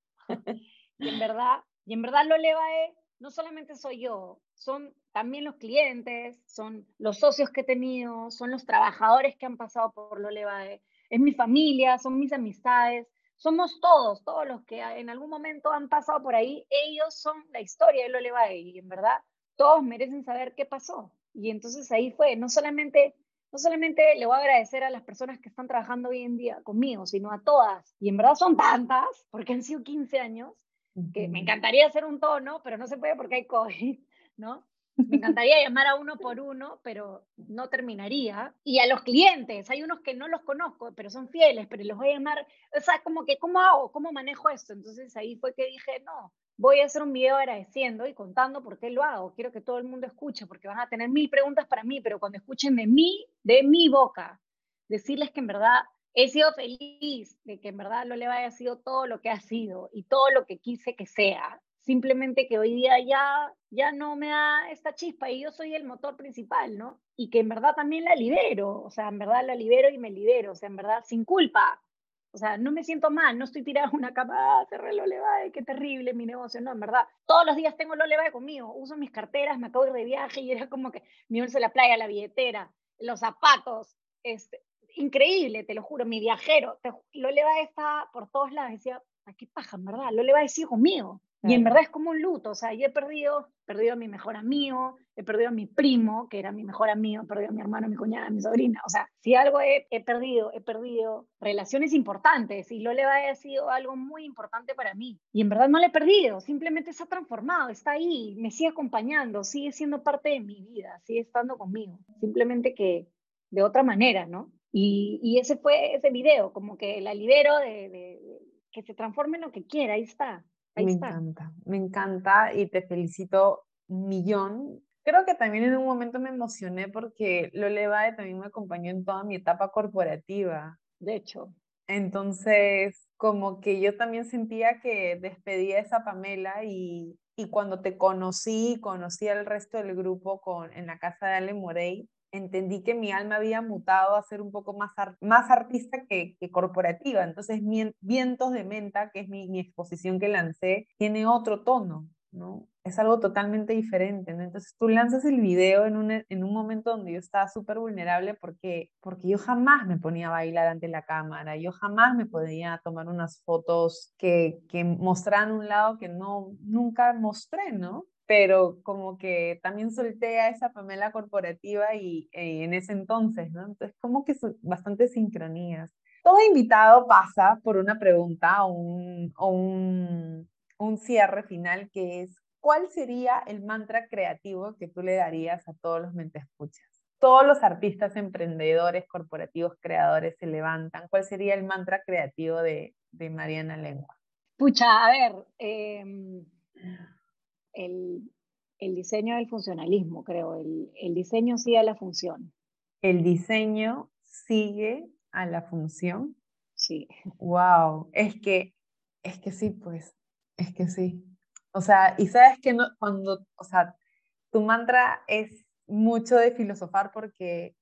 y en verdad, y en verdad lo Levae no solamente soy yo, son también los clientes, son los socios que he tenido, son los trabajadores que han pasado por lo Levae, es mi familia, son mis amistades, somos todos, todos los que en algún momento han pasado por ahí, ellos son la historia de lo Levae y en verdad todos merecen saber qué pasó. Y entonces ahí fue, no solamente, no solamente le voy a agradecer a las personas que están trabajando hoy en día conmigo, sino a todas. Y en verdad son tantas, porque han sido 15 años, que me encantaría hacer un tono, pero no se puede porque hay COVID, ¿no? Me encantaría llamar a uno por uno, pero no terminaría. Y a los clientes, hay unos que no los conozco, pero son fieles, pero los voy a llamar. O sea, como que, ¿cómo hago? ¿Cómo manejo esto? Entonces ahí fue que dije, no, voy a hacer un video agradeciendo y contando por qué lo hago. Quiero que todo el mundo escuche, porque van a tener mil preguntas para mí, pero cuando escuchen de mí, de mi boca, decirles que en verdad he sido feliz, de que en verdad lo le haya sido todo lo que ha sido y todo lo que quise que sea simplemente que hoy día ya, ya no me da esta chispa y yo soy el motor principal, ¿no? Y que en verdad también la libero, o sea, en verdad la libero y me libero, o sea, en verdad sin culpa. O sea, no me siento mal, no estoy tirada en una cama, ah, cerré el Olevae, qué terrible mi negocio, no, en verdad. Todos los días tengo el Olevae conmigo, uso mis carteras, me acabo de ir de viaje y era como que mi bolsa de la playa, la billetera, los zapatos, este, increíble, te lo juro, mi viajero, te, el Olevae está por todos lados, decía, qué paja, en verdad, el Olevae sigue conmigo. Y en verdad es como un luto, o sea, yo he perdido, perdido a mi mejor amigo, he perdido a mi primo, que era mi mejor amigo, he perdido a mi hermano, a mi cuñada, a mi sobrina, o sea, si algo he, he perdido, he perdido relaciones importantes y Lole ha sido algo muy importante para mí. Y en verdad no le he perdido, simplemente se ha transformado, está ahí, me sigue acompañando, sigue siendo parte de mi vida, sigue estando conmigo, simplemente que de otra manera, ¿no? Y, y ese fue ese video, como que la libero de, de que se transforme en lo que quiera, ahí está me encanta, me encanta y te felicito un millón. Creo que también en un momento me emocioné porque Lole Bae también me acompañó en toda mi etapa corporativa. De hecho. Entonces, como que yo también sentía que despedía a esa Pamela y, y cuando te conocí, conocí al resto del grupo con, en la casa de Ale Morey, entendí que mi alma había mutado a ser un poco más, más artista que, corporativa. Entonces, Vientos de Menta, que es mi, exposición que lancé, tiene otro tono, ¿no? Es algo totalmente diferente, ¿no? Entonces, tú lanzas el video en un, en un momento donde yo estaba súper vulnerable porque, porque yo jamás me ponía a bailar ante la cámara, yo jamás me podía tomar unas fotos que, que mostraran un lado que no, nunca mostré, ¿no? Pero como que también solté a esa Pamela corporativa y, eh, en ese entonces, ¿no? Entonces, como que son bastante sincronías. Todo invitado pasa por una pregunta o un, un, un cierre final que es, ¿cuál sería el mantra creativo que tú le darías a todos los escuchas? Todos los artistas, emprendedores, corporativos, creadores se levantan. ¿Cuál sería el mantra creativo de, de Mariana Lengua? Pucha, a ver, eh el, diseño del funcionalismo, creo. El, el diseño sigue a la función. El diseño sigue a la función. Sí. Wow, es que, es que sí, pues, es que sí. O sea, y sabes que no, cuando, o sea, tu mantra es mucho de filosofar porque,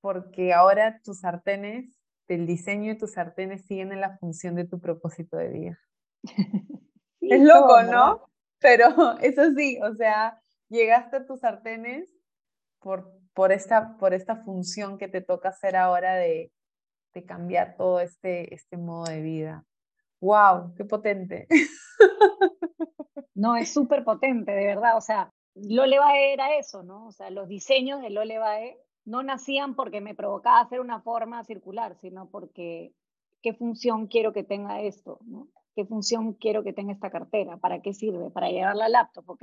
porque ahora tus sartenes, el diseño de tus sartenes siguen en la función de tu propósito de vida. es loco, ¿no? Pero eso sí, o sea, llegaste a tus sartenes por, por, esta, por esta función que te toca hacer ahora de, de cambiar todo este, este modo de vida. ¡Wow! ¡Qué potente! No, es súper potente, de verdad. O sea, Lolevae era eso, ¿no? O sea, los diseños de Lolevae no nacían porque me provocaba hacer una forma circular, sino porque qué función quiero que tenga esto, ¿no? ¿Qué función quiero que tenga esta cartera? ¿Para qué sirve? Para llevarla al laptop, ok.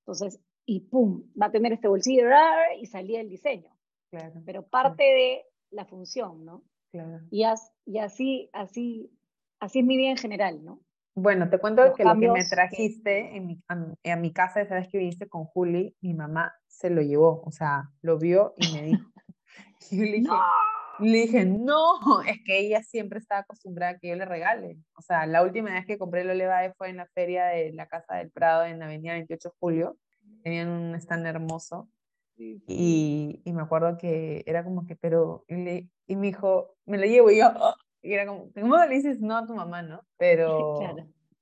Entonces, y pum, va a tener este bolsillo y salía el diseño. Claro. Pero parte de la función, ¿no? Claro. Y, y así, así, así es mi vida en general, ¿no? Bueno, te cuento que lo que me trajiste En, mi, a, mi casa, esa vez que viniste con Juli, mi mamá se lo llevó, o sea, lo vio y me dijo. y le dije, le dije, no, es que ella siempre estaba acostumbrada a que yo le regale. O sea, la última vez que compré el Olevae fue en la feria de la Casa del Prado en la avenida 28 de julio. Tenían un stand hermoso. Y, y, me acuerdo que era como que, pero, y, le, y me dijo, me lo llevo y yo, y era como, ¿cómo le dices no a tu mamá, no? Pero,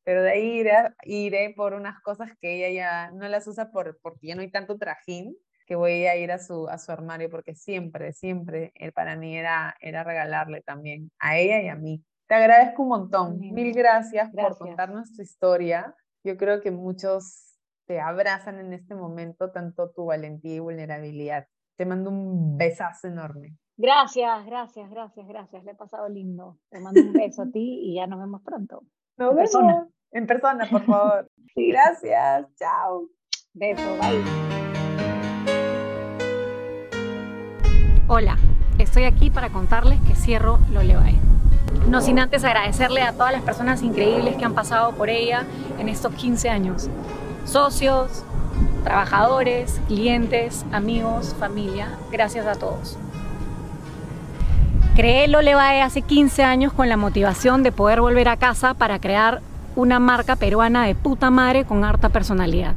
pero de ahí iré, iré por unas cosas que ella ya no las usa por, porque ya no hay tanto trajín que voy a ir a su, a su armario porque siempre, siempre él para mí era, era regalarle también a ella y a mí. Te agradezco un montón. Mil gracias, por contarnos tu historia. Yo creo que muchos te abrazan en este momento tanto tu valentía y vulnerabilidad. Te mando un besazo enorme. Gracias, gracias, gracias, gracias. Le he pasado lindo. Te mando un beso a ti y ya nos vemos pronto. Nos en persona. En persona, por favor. Gracias. Chao. Beso, bye. Hola, estoy aquí para contarles que cierro lo Lolevae. No sin antes agradecerle a todas las personas increíbles que han pasado por ella en estos 15 años. Socios, trabajadores, clientes, amigos, familia, gracias a todos. Creé Lolevae hace 15 años con la motivación de poder volver a casa para crear una marca peruana de puta madre con harta personalidad.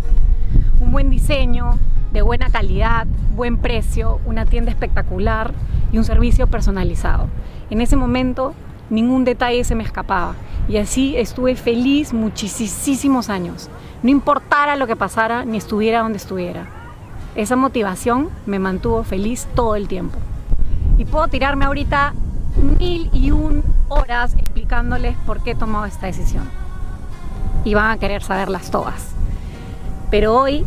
Un buen diseño, de buena calidad, buen precio, una tienda espectacular y un servicio personalizado. En ese momento ningún detalle se me escapaba y así estuve feliz muchísimos años, no importara lo que pasara ni estuviera donde estuviera. Esa motivación me mantuvo feliz todo el tiempo. Y puedo tirarme ahorita mil y un horas explicándoles por qué he tomado esta decisión. Y van a querer saberlas todas. Pero hoy,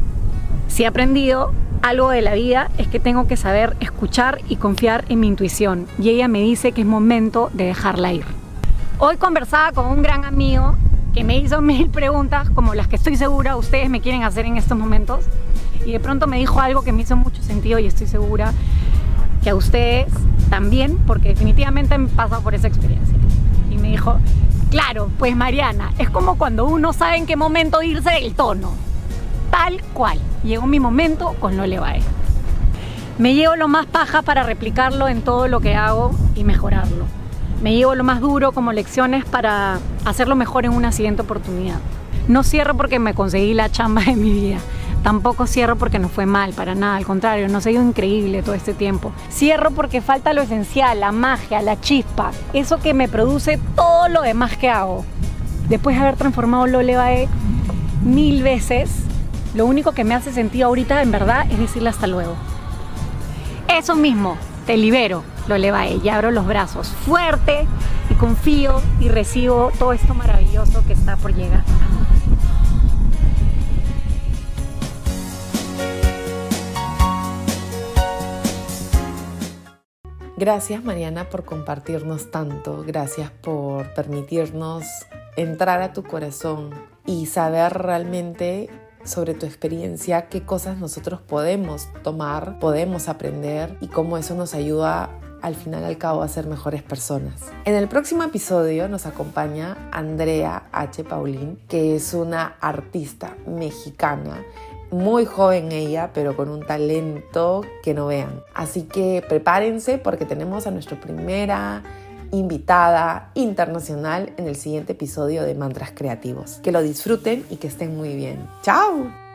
si he aprendido algo de la vida, es que tengo que saber escuchar y confiar en mi intuición. Y ella me dice que es momento de dejarla ir. Hoy conversaba con un gran amigo que me hizo mil preguntas, como las que estoy segura ustedes me quieren hacer en estos momentos. Y de pronto me dijo algo que me hizo mucho sentido y estoy segura que a ustedes también, porque definitivamente me pasado por esa experiencia. Y me dijo, claro, pues Mariana, es como cuando uno sabe en qué momento irse del tono. Tal cual. Llegó mi momento con Lo Levae. Me llevo lo más paja para replicarlo en todo lo que hago y mejorarlo. Me llevo lo más duro como lecciones para hacerlo mejor en una siguiente oportunidad. No cierro porque me conseguí la chamba de mi vida Tampoco cierro porque no fue mal, para nada, al contrario, nos ha ido increíble todo este tiempo. Cierro porque falta lo esencial, la magia, la chispa, eso que me produce todo lo demás que hago. Después de haber transformado Lolevae mil veces, lo único que me hace sentido ahorita en verdad es decirle hasta luego. Eso mismo, te libero, Lolevae, y abro los brazos fuerte y confío y recibo todo esto maravilloso que está por llegar. Gracias Mariana por compartirnos tanto, gracias por permitirnos entrar a tu corazón y saber realmente sobre tu experiencia, qué cosas nosotros podemos tomar, podemos aprender y cómo eso nos ayuda al final al cabo a ser mejores personas. En el próximo episodio nos acompaña Andrea H. Paulín, que es una artista mexicana muy joven ella, pero con un talento que no vean. Así que prepárense porque tenemos a nuestra primera invitada internacional en el siguiente episodio de Mantras Creativos. Que lo disfruten y que estén muy bien. ¡Chao!